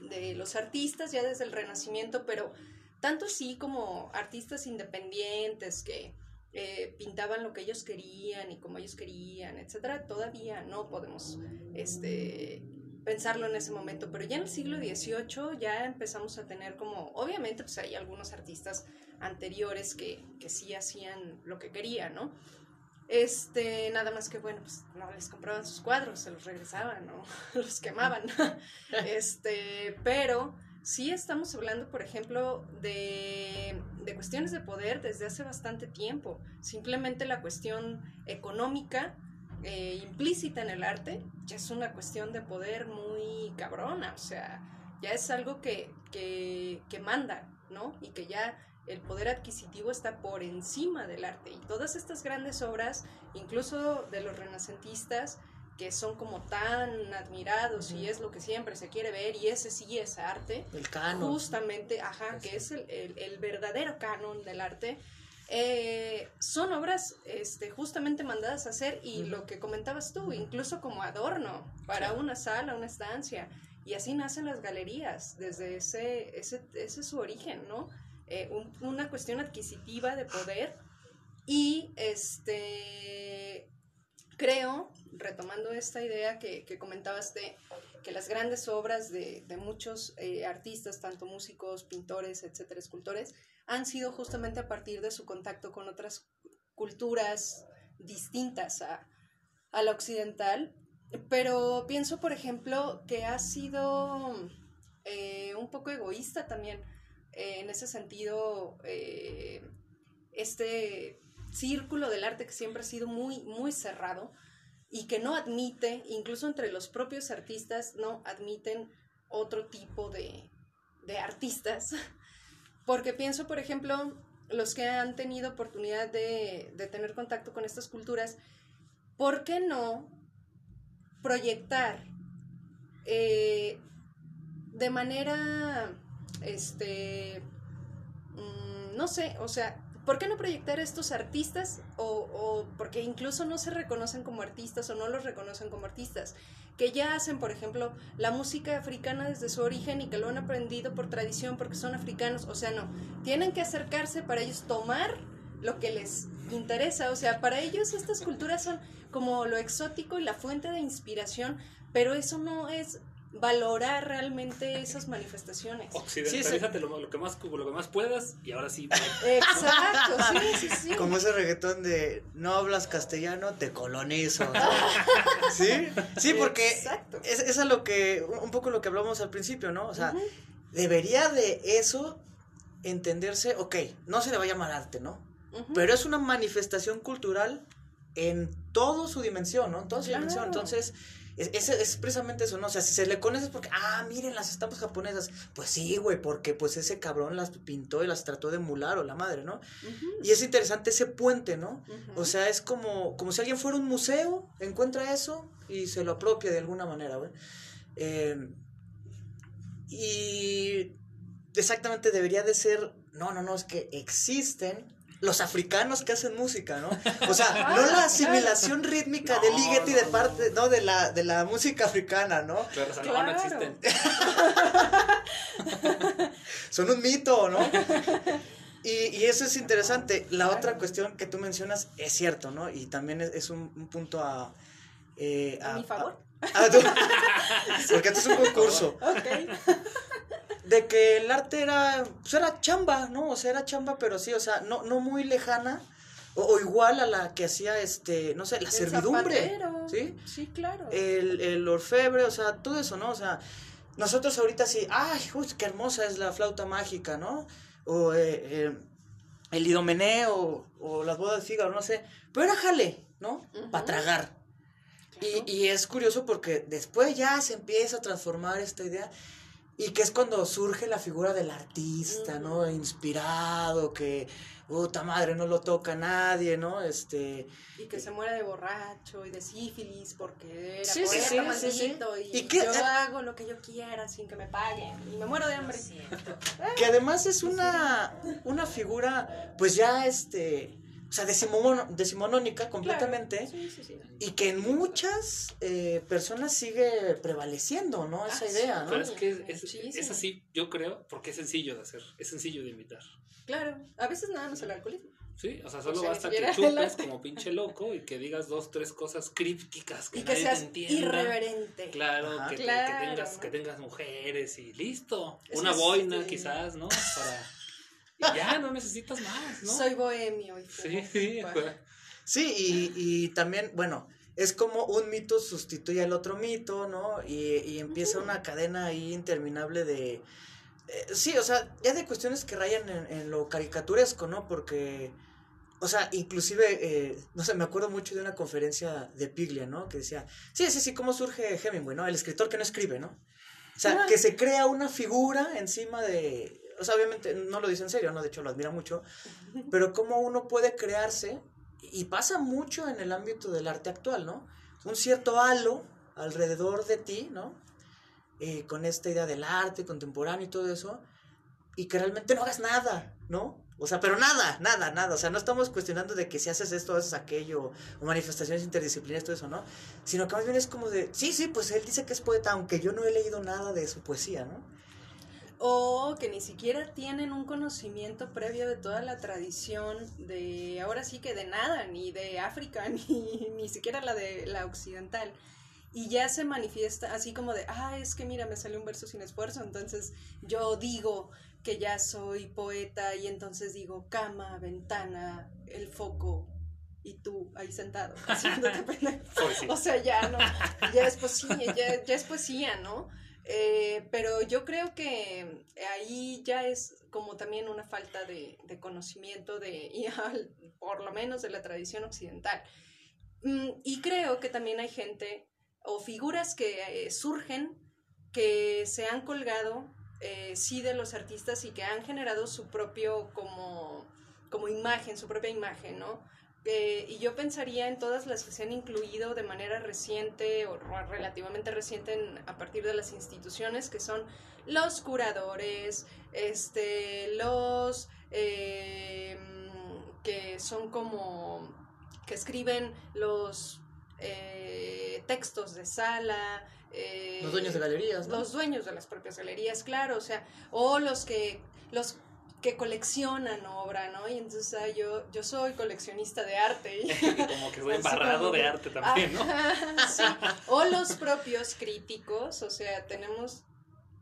de los artistas ya desde el Renacimiento, pero tanto sí como artistas independientes que eh, pintaban lo que ellos querían y como ellos querían, etcétera, todavía no podemos este, pensarlo en ese momento, pero ya en el siglo XVIII ya empezamos a tener como, obviamente pues hay algunos artistas anteriores que, que sí hacían lo que querían, ¿no? Este, nada más que bueno, pues no les compraban sus cuadros, se los regresaban, ¿no? *laughs* los quemaban. *laughs* este, pero sí estamos hablando, por ejemplo, de, de cuestiones de poder desde hace bastante tiempo. Simplemente la cuestión económica eh, implícita en el arte, ya es una cuestión de poder muy cabrona, o sea, ya es algo que, que, que manda, ¿no? Y que ya el poder adquisitivo está por encima del arte. Y todas estas grandes obras, incluso de los renacentistas, que son como tan admirados y es lo que siempre se quiere ver y ese sí es arte. El canon. Justamente, ajá, que es el, el, el verdadero canon del arte eh, son obras este, justamente mandadas a hacer y lo que comentabas tú, incluso como adorno para una sala, una estancia. Y así nacen las galerías, desde ese, ese, ese es su origen, ¿no? Eh, una cuestión adquisitiva de poder. Y este creo, retomando esta idea que, que comentabas de que las grandes obras de, de muchos eh, artistas, tanto músicos, pintores, etcétera, escultores, han sido justamente a partir de su contacto con otras culturas distintas a, la occidental. Pero pienso, por ejemplo, que ha sido eh, un poco egoísta también eh, en ese sentido este círculo del arte que siempre ha sido muy, muy cerrado y que no admite, incluso entre los propios artistas, no admiten otro tipo de, de artistas. *laughs* Porque pienso, por ejemplo, los que han tenido oportunidad de, tener contacto con estas culturas, ¿por qué no proyectar eh, de manera, este, mm, no sé, o sea, ¿por qué no proyectar estos artistas o, o, porque incluso no se reconocen como artistas o no los reconocen como artistas? que ya hacen, por ejemplo, la música africana desde su origen y que lo han aprendido por tradición porque son africanos, o sea, no, tienen que acercarse para ellos tomar lo que les interesa, o sea, para ellos estas culturas son como lo exótico y la fuente de inspiración, pero eso no es valorar realmente esas manifestaciones. Occidentalízate lo, que más, lo que más puedas y ahora sí. Exacto, sí, *laughs* sí, sí. Como ese reggaetón de no hablas castellano, te colonizo. *laughs* ¿Sí? Sí, porque es, es a lo que, un poco lo que hablamos al principio, ¿no? O sea, debería de eso entenderse, ok, no se le va a llamar arte, ¿no? Pero es una manifestación cultural en toda su dimensión, ¿no? En toda su dimensión. Entonces, es, es, es precisamente eso, ¿no? O sea, si se le conoce es porque, ah, miren las estampas japonesas. Pues sí, güey, porque pues ese cabrón las pintó y las trató de emular o la madre, ¿no? Y es interesante ese puente, ¿no? O sea, es como, como si alguien fuera un museo, encuentra eso y se lo apropia de alguna manera, güey. Eh, y exactamente debería de ser, no, no, no, es que existen los africanos que hacen música, ¿no? O sea, *laughs* no la asimilación rítmica de No, Ligeti no, de parte, no, de la, de la música africana, ¿no? Claro, o sea, no, Claro. existen. *laughs* Son un mito, ¿no? *laughs* Y, y eso es interesante. La otra cuestión que tú mencionas es cierto, ¿no? Y también es, es un, un punto a... eh, A mi favor. a- a tu- porque esto es un concurso. Ok. De que el arte era, pues era chamba, ¿no? O sea, era chamba, pero sí, o sea, no, no muy lejana. O, o igual a la que hacía, este, no sé, la El servidumbre. zapatero. ¿Sí? Sí, claro. el, el orfebre, o sea, todo eso, ¿no? O sea, nosotros ahorita sí, ay, uy, qué hermosa es la flauta mágica, ¿no? O eh, eh, el idomeneo, o las bodas de Fígaro, no sé. Pero era jale, ¿no? Ujú. Para tragar. Claro. Y, y es curioso porque después ya se empieza a transformar esta idea y que es cuando surge la figura del artista, ¿no? Inspirado, que, puta madre, no lo toca nadie, ¿no? Este... Y que se muera de borracho y de sífilis porque era Sí, poeta sí, sí, y, ¿Y yo eh? hago lo que yo quiera sin que me paguen y me muero de hambre. Que además es una, una figura, pues ya, este, o sea, decimonónica completamente, Claro. Sí, sí, sí. y que en muchas eh, personas sigue prevaleciendo, ¿no? Esa Ah, idea, sí. ¿no? Pero es que es, es, es así, yo creo, porque es sencillo de hacer, es sencillo de imitar. Claro, a veces nada más el alcoholismo. Sí, o sea, solo sea, basta que chupes como pinche loco y que digas dos, tres cosas crípticas que, Y que nadie seas te entienda. irreverente. Claro, Ajá. que, Claro, que tengas, ¿no? que tengas mujeres y listo. Es Una boina sí. quizás, ¿no? Para... Y ya, no necesitas más, ¿no? Soy bohemio y. Sí, sí, Bueno, Sí, y, y también, bueno, es como un mito sustituye al otro mito, ¿no? Y, y empieza una cadena ahí interminable de... eh, sí, o sea, ya de cuestiones que rayan en, en lo caricaturesco, ¿no? Porque, o sea, inclusive, eh, no sé, me acuerdo mucho de una conferencia de Piglia, ¿no? Que decía, sí, sí, sí, ¿cómo surge Hemingway, ¿no? El escritor que no escribe, ¿no? O sea, que se crea una figura encima de... O sea, obviamente no lo dice en serio, ¿no? De hecho, lo admira mucho. Pero cómo uno puede crearse, y pasa mucho en el ámbito del arte actual, ¿no? Un cierto halo alrededor de ti, ¿no? Eh, con esta idea del arte contemporáneo y todo eso, y que realmente no hagas nada, ¿no? O sea, pero nada, nada, nada. O sea, no estamos cuestionando de que si haces esto, haces aquello, o manifestaciones interdisciplinarias, todo eso, ¿no? Sino que más bien es como de, sí, sí, pues él dice que es poeta, aunque yo no he leído nada de su poesía, ¿no? O que ni siquiera tienen un conocimiento previo de toda la tradición de, ahora sí que de nada, ni de África, *laughs* ni, ni siquiera la de la occidental. Y ya se manifiesta así como de, ah, es que mira, me salió un verso sin esfuerzo, entonces yo digo que ya soy poeta y entonces digo cama, ventana, el foco y tú ahí sentado, haciéndote *laughs* pendejo. poesía. O sea, ya no, ya es poesía, ya, ya es poesía, ¿no? Eh, pero yo creo que ahí ya es como también una falta de, de conocimiento de, y al- por lo menos de la tradición occidental. Mm, y creo que también hay gente o figuras que eh, surgen que se han colgado, eh, sí, de los artistas y que han generado su propio como, como imagen, su propia imagen, ¿no? Eh, y yo pensaría en todas las que se han incluido de manera reciente o re- relativamente reciente en- a partir de las instituciones, que son los curadores, este, los eh, que son como que escriben los eh, textos de sala. eh, Los dueños de galerías, ¿no? Los dueños de las propias galerías, claro, o sea, o los que los que coleccionan obra, ¿no? Y entonces ah, yo yo soy coleccionista de arte. y- *laughs* como que soy *laughs* embarrado de arte también, ¿no? Sí. O los propios críticos, o sea, tenemos,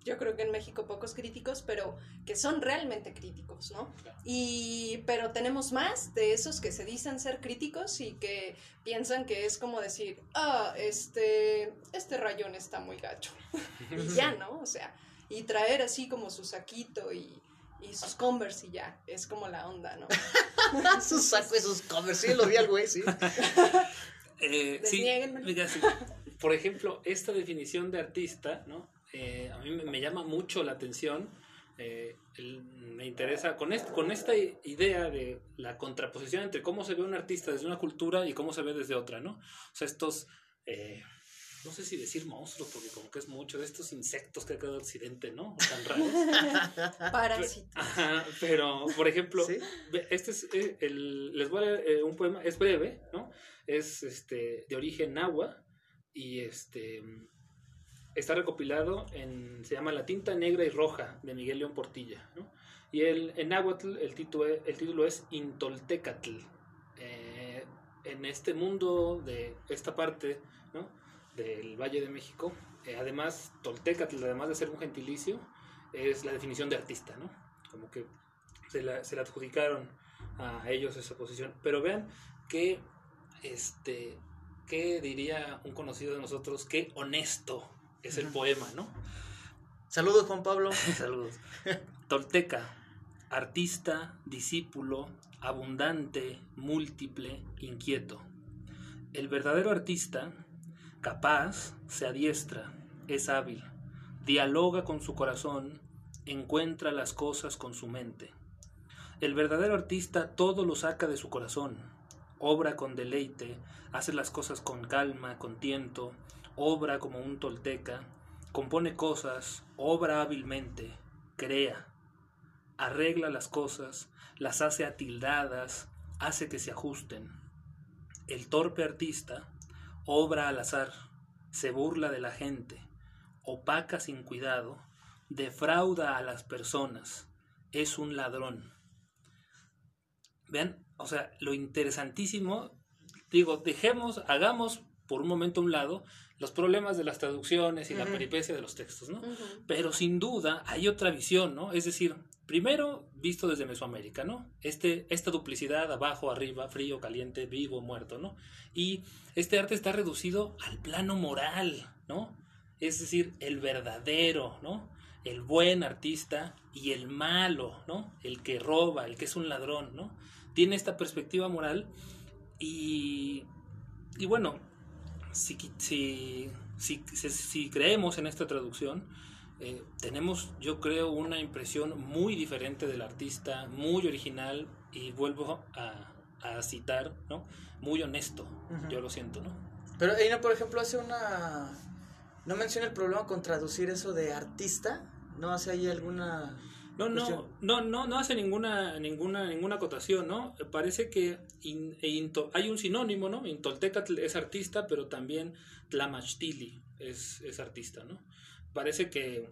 yo creo que en México pocos críticos, pero que son realmente críticos, ¿no? Y, pero tenemos más de esos que se dicen ser críticos y que piensan que es como decir, ah, este, este rayón está muy gacho. *laughs* y ya, ¿no? O sea, y traer así como su saquito y, y sus Converse y ya, es como la onda, ¿no? *laughs* sus sacos y sus covers, sí, lo vi al güey, sí. *laughs* Eh, *laughs* sí, Desniéguenmelo. mira, sí. por ejemplo, esta definición de artista, ¿no? Eh, a mí me, llama mucho la atención. Eh, me interesa con, con esta idea de la contraposición entre cómo se ve un artista desde una cultura y cómo se ve desde otra, ¿no? O sea, estos, eh, no sé si decir monstruos, porque como que es mucho de estos insectos que ha quedado Occidente, ¿no? Tan raros. *laughs* Parásitos. pero, por ejemplo, este es el, les voy a leer un poema, es breve, ¿no? Es este, de origen náhuatl y este está recopilado en, se llama La tinta negra y roja de Miguel León Portilla, ¿no? Y el, en náhuatl el título, el título es Intoltecatl. Eh, en este mundo de esta parte ¿no? Del Valle de México, eh, además, Toltecatl, además de ser un gentilicio, es la definición de artista, ¿no? Como que se la, se la adjudicaron a ellos esa posición. Pero vean que este, ¿qué diría un conocido de nosotros? Qué honesto es el poema, ¿no? Saludos, Juan Pablo. *laughs* Saludos. Tolteca, artista, discípulo, abundante, múltiple, inquieto. El verdadero artista, capaz, se adiestra, es hábil, dialoga con su corazón, encuentra las cosas con su mente. El verdadero artista todo lo saca de su corazón, obra con deleite, hace las cosas con calma, con tiento, obra como un tolteca, compone cosas, obra hábilmente, crea, arregla las cosas, las hace atildadas, hace que se ajusten. El torpe artista obra al azar, se burla de la gente, opaca sin cuidado, defrauda a las personas, es un ladrón. Vean, o sea, lo interesantísimo, digo, dejemos, hagamos por un momento a un lado los problemas de las traducciones y la peripecia de los textos, ¿no? Pero sin duda hay otra visión, ¿no? Es decir, primero visto desde Mesoamérica, ¿no? Este, esta duplicidad abajo, arriba, frío, caliente, vivo, muerto, ¿no? Y este arte está reducido al plano moral, ¿no? Es decir, el verdadero, ¿no? El buen artista y el malo, ¿no? El que roba, el que es un ladrón, ¿no? tiene esta perspectiva moral y, y bueno, si, si, si, creemos en esta traducción, eh, tenemos, yo creo, una impresión muy diferente del artista, muy original y vuelvo a, a citar, ¿no? Muy honesto, yo lo siento, ¿no? Pero ella, por ejemplo, hace una... No menciona el problema con traducir eso de artista, ¿no hace ahí alguna no, no, no, no, no hace ninguna, ninguna, ninguna acotación, ¿no? Parece que e hay un sinónimo, ¿no? Intoltecatl es artista, pero también Tlamashtili es, es artista, ¿no? Parece que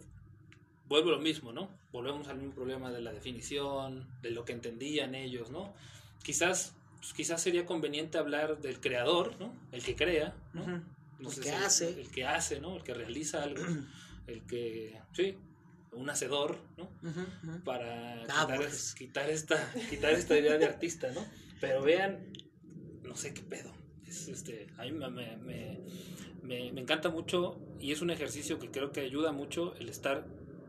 vuelve lo mismo, ¿no? Volvemos al mismo problema de la definición, de lo que entendían ellos, ¿no? Quizás, pues, quizás sería conveniente hablar del creador, ¿no? El que crea, ¿no? el que hace. El que hace, ¿no? El que realiza algo, *clears throat* el que, sí, un hacedor, ¿no? Para ah, pues. quitar, esta, quitar esta idea de artista, ¿no? Pero vean, no sé qué pedo. Es, este, a mí me, me, me, me, encanta mucho y es un ejercicio que creo que ayuda mucho el estar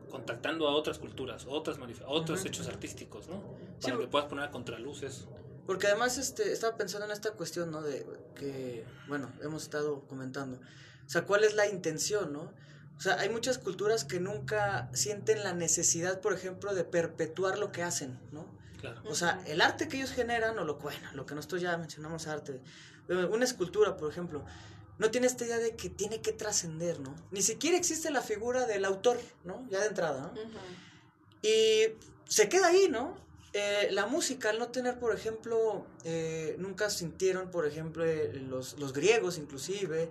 contactando a otras culturas, otras otros hechos artísticos, ¿no? Para que puedas poner a contraluces. Porque además este, estaba pensando en esta cuestión, ¿no? De que, bueno, hemos estado comentando. O sea, ¿cuál es la intención, no? O sea, hay muchas culturas que nunca sienten la necesidad, por ejemplo, de perpetuar lo que hacen, ¿no? Claro. O sea, el arte que ellos generan, o lo bueno, lo que nosotros ya mencionamos arte, una escultura, por ejemplo, no tiene esta idea de que tiene que trascender, ¿no? Ni siquiera existe la figura del autor, ¿no? Ya de entrada, ¿no? Y se queda ahí, ¿no? Eh, la música, al no tener, por ejemplo, eh, nunca sintieron, por ejemplo, los, los griegos inclusive,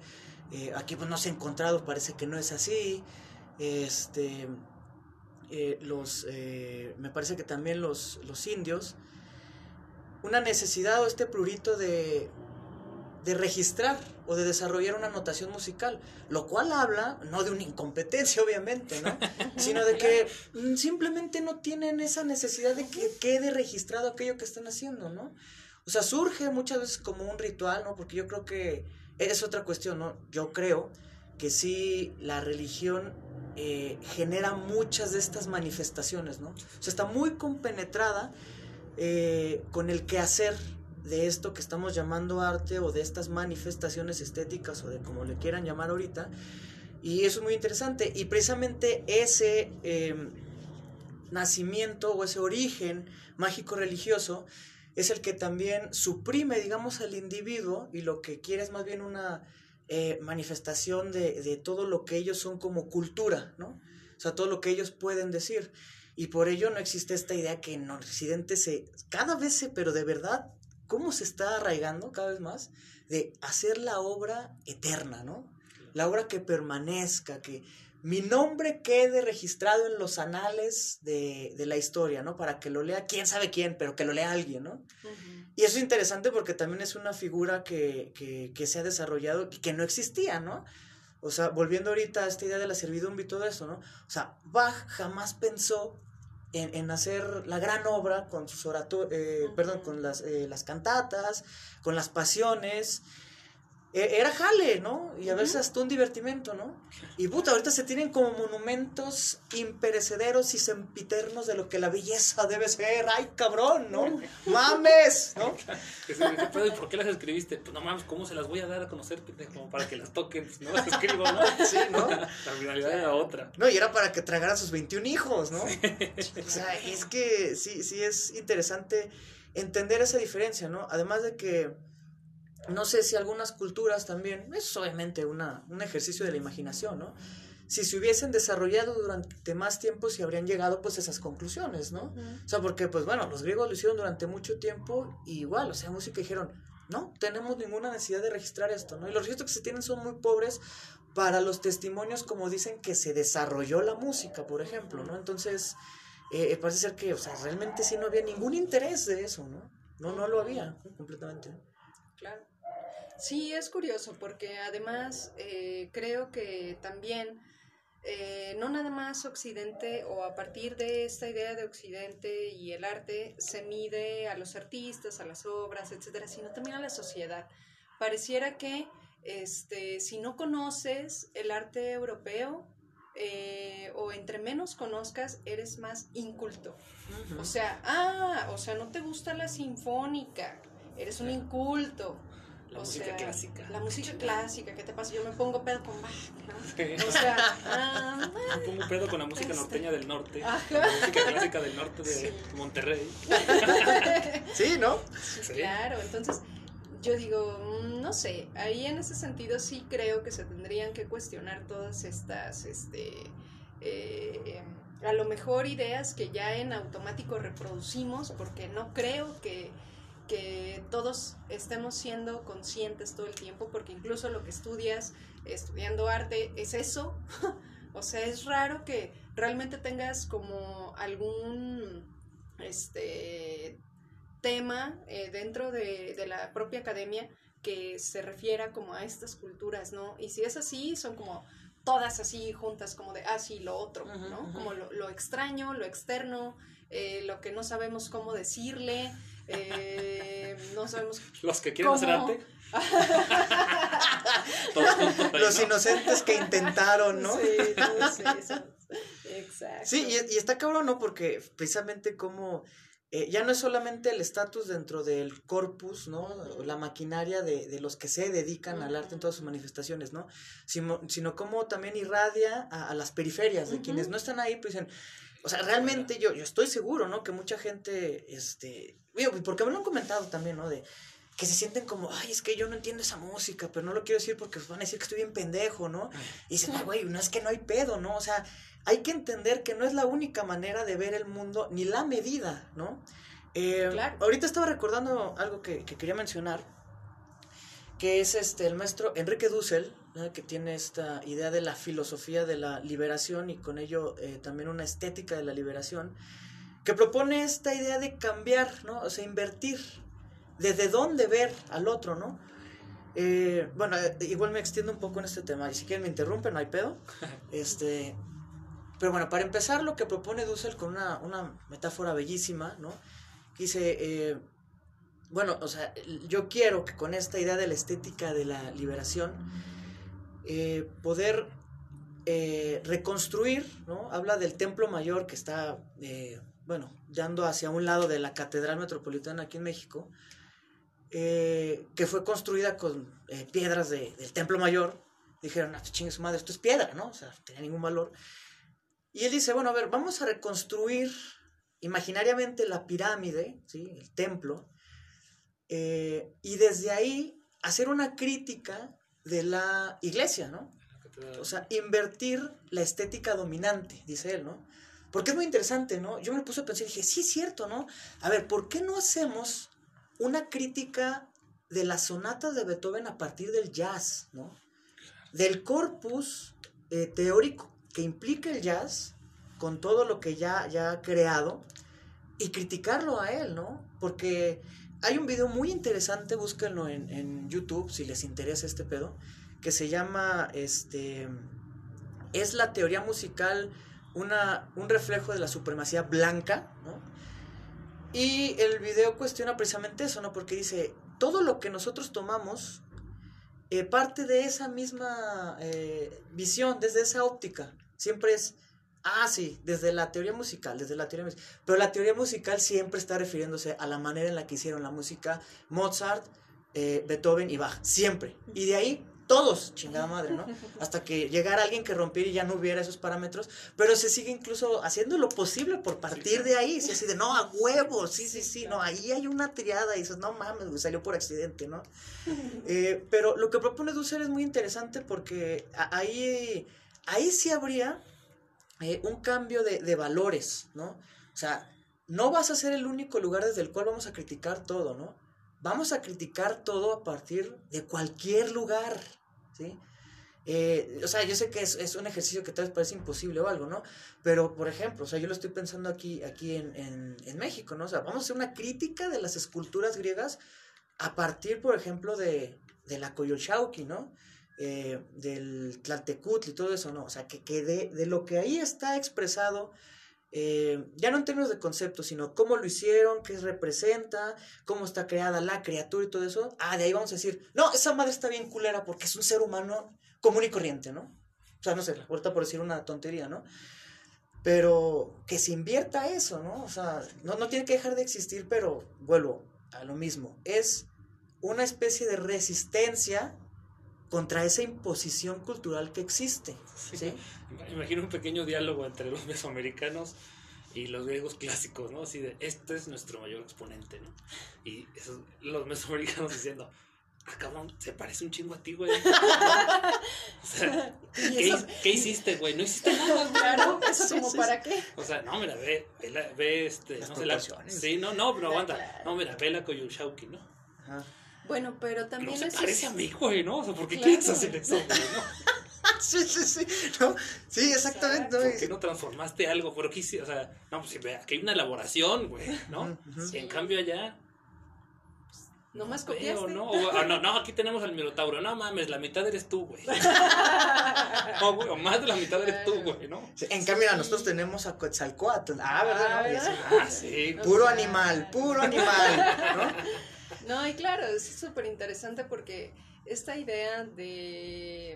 eh, aquí pues no se ha encontrado, parece que no es así. Este, eh, los, eh, me parece que también los, los indios, una necesidad o este prurito de, de registrar o de desarrollar una notación musical, lo cual habla no de una incompetencia obviamente, ¿no? *laughs* sino de que mm, simplemente no tienen esa necesidad de que quede registrado aquello que están haciendo, ¿no? O sea, surge muchas veces como un ritual, ¿no? Porque yo creo que es otra cuestión, ¿no? Yo creo que sí la religión eh, genera muchas de estas manifestaciones, ¿no? O sea, está muy compenetrada eh, con el quehacer de esto que estamos llamando arte o de estas manifestaciones estéticas o de como le quieran llamar ahorita. Y eso es muy interesante. Y precisamente ese em, nacimiento o ese origen mágico religioso es el que también suprime, digamos, al individuo y lo que quiere es más bien una eh, manifestación de, de, todo lo que ellos son como cultura, ¿no? O sea, todo lo que ellos pueden decir. Y por ello no existe esta idea que en Occidente se, cada vez se, pero de verdad, ¿cómo se está arraigando cada vez más? De hacer la obra eterna, ¿no? La obra que permanezca, que mi nombre quede registrado en los anales de, de la historia, ¿no? Para que lo lea quién sabe quién, pero que lo lea alguien, ¿no? Y eso es interesante porque también es una figura que, que, que se ha desarrollado y que no existía, ¿no? O sea, volviendo ahorita a esta idea de la servidumbre y todo eso, ¿no? O sea, Bach jamás pensó en, en hacer la gran obra con sus oratorios, eh, perdón, con las, eh, las cantatas, con las pasiones. E, era jale, ¿no? Y a veces hasta un divertimento, ¿no? Y puta, ahorita se tienen como monumentos imperecederos y sempiternos de lo que la belleza debe ser. ¡Ay, cabrón, ¿no? *laughs* ¡Mames! ¿no? *laughs* ¿Por qué las escribiste? Pues no mames, ¿cómo se las voy a dar a conocer? Como para que las toquen. Pues no las escribo, ¿no? *laughs* Sí, ¿no? La finalidad era otra. No, y era para que tragaran sus 21 hijos, ¿no? O sea, es que sí, sí es interesante entender esa diferencia, ¿no? Además de que no sé si algunas culturas también, es obviamente una, un ejercicio de la imaginación, ¿no? Si se hubiesen desarrollado durante más tiempo, se habrían llegado pues a esas conclusiones, ¿no? O sea, porque pues bueno, los griegos lo hicieron durante mucho tiempo y igual, o sea, música dijeron, no, tenemos ninguna necesidad de registrar esto, ¿no? Y los registros que se tienen son muy pobres para los testimonios como dicen que se desarrolló la música, por ejemplo, ¿no? Entonces, eh, parece ser que, o sea, realmente sí no había ningún interés de eso, ¿no? No, no lo había completamente. Claro. Sí, es curioso porque además eh, creo que también eh, no nada más Occidente o a partir de esta idea de Occidente y el arte se mide a los artistas, a las obras, etcétera, sino también a la sociedad. Pareciera que este, si no conoces el arte europeo eh, o entre menos conozcas, eres más inculto. O sea, ah, o sea, no te gusta la sinfónica, eres un inculto. La O música sea, clásica. La música clásica, ¿qué te pasa? Yo me pongo pedo con Bach. O sea, ah, Me pongo pedo con la música Este. norteña del norte, Ajá. la música clásica del norte de Sí. Monterrey. *laughs* Sí, ¿no? Sí. claro, entonces yo digo, mm, no sé, ahí en ese sentido sí creo que se tendrían que cuestionar todas estas, este, eh, a lo mejor ideas que ya en automático reproducimos, porque no creo que, que todos estemos siendo conscientes todo el tiempo, porque incluso lo que estudias estudiando arte es eso. *laughs* o sea, es raro que realmente tengas como algún este tema eh, dentro de, de la propia academia que se refiera como a estas culturas, ¿no? Y si es así, son como todas así juntas, como de, ah, sí, lo otro, ¿no? Como lo, lo extraño, lo externo, eh, lo que no sabemos cómo decirle, eh, no sabemos Los que quieren hacer ¿Cómo? arte. Juntos ahí, Los ¿no? inocentes que intentaron, ¿no? Sí, todos esos. Exacto. Sí, y, y está cabrón, ¿no? Porque precisamente como eh, ya no es solamente el estatus dentro del corpus, ¿no? La maquinaria de, de los que se dedican al arte en todas sus manifestaciones, ¿no? Sino, sino como también irradia a, a las periferias de quienes no están ahí, pues dicen, o sea, realmente yo, yo estoy seguro, ¿no? Que mucha gente, este, porque me lo han comentado también, ¿no? De que se sienten como, ay, es que yo no entiendo esa música, pero no lo quiero decir porque van a decir que estoy bien pendejo, ¿no? Y dicen, "Ah, güey, no es que no hay pedo, ¿no? O sea, hay que entender que no es la única manera de ver el mundo, ni la medida, ¿no? Eh, Claro. Ahorita estaba recordando algo que, que quería mencionar, que es este el maestro Enrique Dussel, ¿no? que tiene esta idea de la filosofía de la liberación y con ello eh, también una estética de la liberación, que propone esta idea de cambiar, ¿no? O sea, invertir, desde dónde ver al otro, ¿no? Eh, bueno, eh, igual me extiendo un poco en este tema, y si quieren me interrumpen, no hay pedo. *laughs* Este, pero bueno, para empezar, lo que propone Dussel con una, una metáfora bellísima, ¿no? Dice, eh, bueno, o sea, yo quiero que con esta idea de la estética de la liberación, eh, poder eh, reconstruir, ¿no? Habla del templo mayor que está, eh, bueno, dando hacia un lado de la Catedral Metropolitana aquí en México, eh, que fue construida con eh, piedras de- del Templo Mayor. Dijeron, ah, chingue su madre, esto es piedra, ¿no? O sea, no tenía ningún valor. Y él dice, bueno, a ver, vamos a reconstruir imaginariamente la pirámide, ¿sí? El templo. eh, y desde ahí hacer una crítica de la iglesia, ¿no? O sea, invertir la estética dominante, dice él, ¿no? Porque es muy interesante, ¿no? Yo me puse a pensar y dije, sí, es cierto, ¿no? A ver, ¿por qué no hacemos una crítica de las sonatas de Beethoven a partir del jazz, ¿no? Del corpus eh, teórico que implica el jazz, con todo lo que ya, ya ha creado, y criticarlo a él, ¿no? Porque hay un video muy interesante, búsquenlo en, en YouTube si les interesa este pedo, que se llama, este, es la teoría musical una, un reflejo de la supremacía blanca, ¿no? Y el video cuestiona precisamente eso, ¿no? Porque dice, todo lo que nosotros tomamos eh, parte de esa misma eh, visión, desde esa óptica. Siempre es, ah, sí, desde la teoría musical, desde la teoría musical. Pero la teoría musical siempre está refiriéndose a la manera en la que hicieron la música Mozart, eh, Beethoven y Bach. Siempre. Y de ahí todos, chingada madre, ¿no? *laughs* Hasta que llegara alguien que rompiera y ya no hubiera esos parámetros, pero se sigue incluso haciendo lo posible por partir de ahí, sí, así de, no, a huevo, sí, sí, sí, no, ahí hay una triada y dices, no mames, salió por accidente, ¿no? *laughs* Eh, pero lo que propone Dussel es muy interesante porque ahí, ahí sí habría eh, un cambio de, de valores, ¿no? O sea, no vas a ser el único lugar desde el cual vamos a criticar todo, ¿no? Vamos a criticar todo a partir de cualquier lugar, ¿sí? Eh, o sea, yo sé que es, es un ejercicio que tal vez parece imposible o algo, ¿no? Pero, por ejemplo, o sea, yo lo estoy pensando aquí, aquí en, en, México, ¿no? O sea, vamos a hacer una crítica de las esculturas griegas a partir, por ejemplo, de, de la Coyolxauhqui, ¿no? Eh, del Tlaltecutli y todo eso, ¿no? O sea, que, que de, de lo que ahí está expresado, eh, ya no en términos de concepto, sino cómo lo hicieron, qué representa, cómo está creada la criatura y todo eso. Ah, de ahí vamos a decir, no, esa madre está bien culera porque es un ser humano común y corriente, ¿no? O sea, no sé, ahorita por decir una tontería, ¿no? Pero que se invierta eso, ¿no? O sea, no, no tiene que dejar de existir, pero vuelvo a lo mismo. Es una especie de resistencia contra esa imposición cultural que existe, ¿sí? Imagino un pequeño diálogo entre los mesoamericanos y los griegos clásicos, ¿no? Así de, este es nuestro mayor exponente, ¿no? Y esos, los mesoamericanos diciendo, ah, cabrón, se parece un chingo a ti, güey. *laughs* o sea, *laughs* ¿qué, ¿qué hiciste, güey? No hiciste nada. Claro, eso Sí, como sí, para qué. O sea, no, mira, ve, ve, la- ve este, Las no sé, la, sí, no, no, pero Ah, aguanta, no, mira, ve la Koyushauki, ¿no? Ajá. Bueno, pero No también se eso parece es- a mí, güey, ¿no? O sea, ¿por qué Claro. quieres hacer eso, güey, no? *laughs* Sí, sí, sí, ¿no? Sí, exactamente. ¿no? ¿Por qué no transformaste algo? ¿Pero qué? O sea, no, pues aquí hay una elaboración, güey, ¿no? Y en cambio allá, Nomás veo, copiaste. ¿no? O, ah, no, no, aquí tenemos al Minotauro. No mames, la mitad eres tú, güey. *laughs* No, güey, o más de la mitad eres tú, güey, ¿no? Sí, En cambio, nosotros tenemos a Quetzalcoatl. Ah, ¿verdad? Ah, no? ¿verdad? Ah, sí. No, Puro o sea, animal, puro animal, ¿no? *laughs* No, y claro, es súper interesante porque esta idea de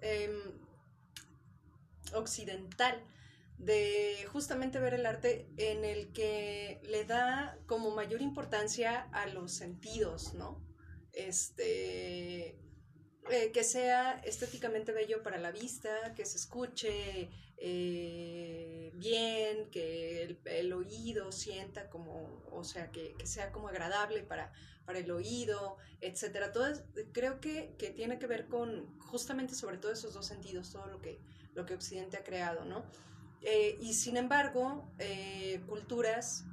em, occidental, de justamente ver el arte en el que le da como mayor importancia a los sentidos, ¿no? Este, eh, que sea estéticamente bello para la vista, que se escuche eh, bien, que el, oído sienta como, o sea, que, que sea como agradable para, para el oído, etcétera. Todo creo que, que tiene que ver con justamente sobre todo esos dos sentidos, todo lo que, lo que Occidente ha creado, ¿no? Eh, y sin embargo, culturas,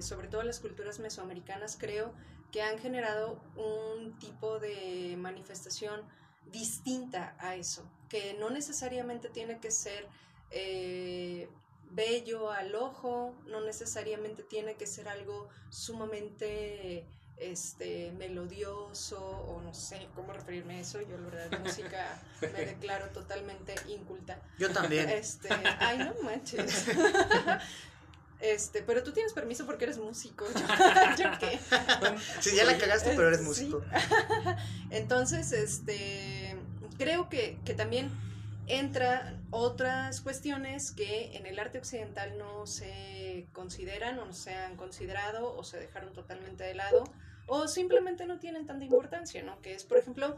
sobre todo las culturas mesoamericanas, creo que han generado un tipo de manifestación distinta a eso, que no necesariamente tiene que ser eh, bello al ojo, no necesariamente tiene que ser algo sumamente este melodioso o no sé cómo referirme a eso, yo la verdad de música me declaro totalmente inculta. Yo también. Este, ay, no manches. *laughs* Este, pero tú tienes permiso porque eres músico. *laughs* Yo, ¿yo qué? *laughs* Sí, ya la cagaste, pero eres Sí. músico. *laughs* Entonces, este, creo que, que también entran otras cuestiones que en el arte occidental no se consideran o no se han considerado o se dejaron totalmente de lado o simplemente no tienen tanta importancia, ¿no? Que es, por ejemplo,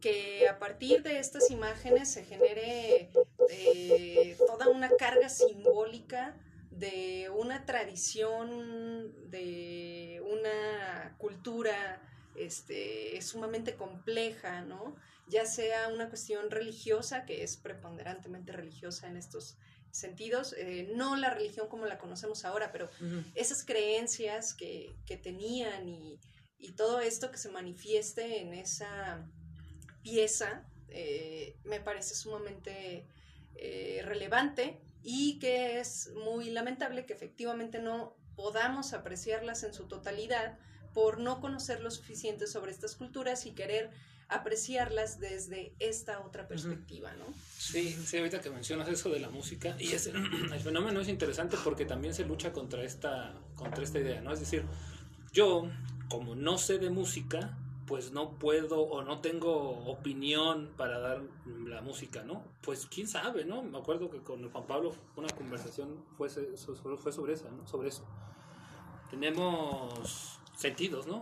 que a partir de estas imágenes se genere eh, toda una carga simbólica de una tradición, de una cultura este, sumamente compleja, ¿no? ya sea una cuestión religiosa, que es preponderantemente religiosa en estos sentidos, eh, no la religión como la conocemos ahora, pero esas creencias que, tenían y, todo esto que se manifieste en esa pieza, eh, me parece sumamente eh, relevante y que es muy lamentable que efectivamente no podamos apreciarlas en su totalidad por no conocer lo suficiente sobre estas culturas y querer apreciarlas desde esta otra perspectiva, ¿no? Sí, sí, ahorita que mencionas eso de la música, y es, *clears throat* el fenómeno es interesante porque también se lucha contra esta, contra esta idea, ¿no? Es decir, yo, como no sé de música, pues no puedo o no tengo opinión para dar la música, ¿no? Pues quién sabe, ¿no? Me acuerdo que con Juan Pablo una conversación fue, fue sobre eso, ¿no? Sobre eso. Tenemos sentidos, ¿no?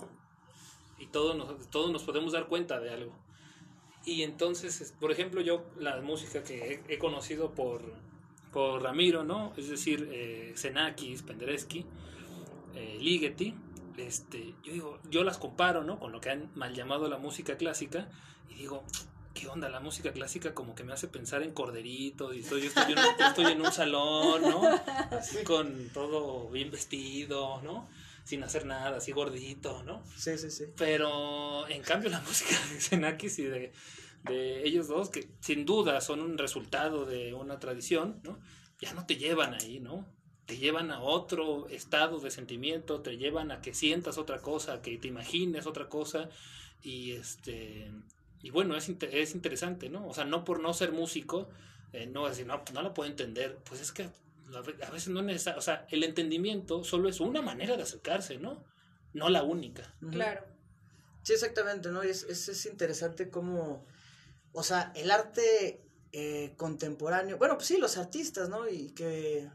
y todos nos, todos nos podemos dar cuenta de algo. Y entonces, por ejemplo, yo la música que he, conocido por, por Ramiro, ¿no? Es decir, eh, Xenakis, Penderecki, eh, Ligeti, este, yo digo, yo las comparo, ¿no? Con lo que han mal llamado la música clásica y digo, ¿qué onda? La música clásica como que me hace pensar en corderitos y estoy, yo estoy, estoy en un salón, ¿no? Así con todo bien vestido, ¿no? sin hacer nada, así gordito, ¿no? Sí, sí, sí. Pero en cambio la *laughs* música de Xenakis y de, de ellos dos, que sin duda son un resultado de una tradición, ¿no? Ya no te llevan ahí, ¿no? Te llevan a otro estado de sentimiento, te llevan a que sientas otra cosa, que te imagines otra cosa y este y bueno, es, es interesante, ¿no? O sea, no por no ser músico, eh, no decir, no, no lo puedo entender, pues es que a veces no es necesario, o sea, el entendimiento solo es una manera de acercarse, ¿no? No la única. Claro. Sí, exactamente, ¿no? Es, es, es interesante cómo, o sea, el arte eh, contemporáneo, bueno, pues sí, los artistas, ¿no? Y que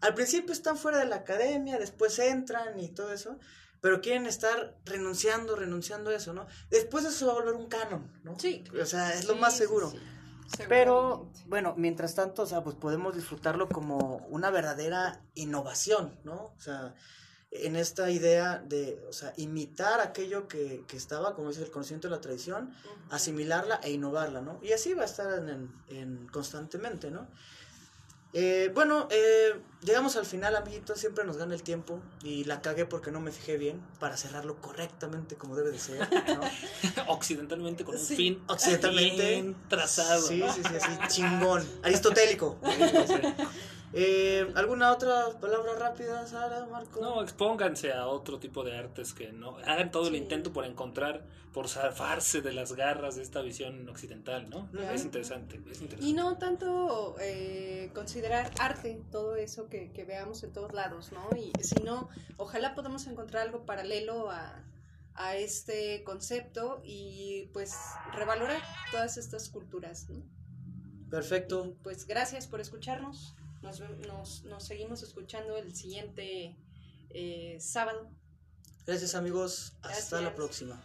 al principio están fuera de la academia, después entran y todo eso, pero quieren estar renunciando, renunciando a eso, ¿no? Después eso va a volver un canon, ¿no? Sí. O sea, es lo más seguro. Pero bueno, mientras tanto, o sea, pues podemos disfrutarlo como una verdadera innovación, ¿no? O sea, en esta idea de, o sea, imitar aquello que, que estaba, como es el conocimiento de la tradición, asimilarla e innovarla, ¿no? Y así va a estar en, en constantemente, ¿no? Eh, bueno, eh, llegamos al final, amiguitos. Siempre nos gana el tiempo. Y la cagué porque no me fijé bien para cerrarlo correctamente como debe de ser. ¿no? *laughs* Occidentalmente, con un fin Occidentalmente. trazado. Sí, sí, sí, así, chingón. Aristotélico. *laughs* Eh, ¿Alguna otra palabra rápida, Sara, Marco? No, expónganse a otro tipo de artes que no hagan todo el intento por encontrar, por zafarse de las garras de esta visión occidental, ¿no? Es interesante, Y no tanto eh, considerar arte todo eso que, veamos en todos lados, ¿no? Y sino, ojalá podamos encontrar algo paralelo a, a este concepto y pues revalorar todas estas culturas, ¿no? Perfecto. pues gracias por escucharnos. Nos, nos, nos seguimos escuchando el siguiente eh, sábado. Gracias amigos. Hasta la próxima.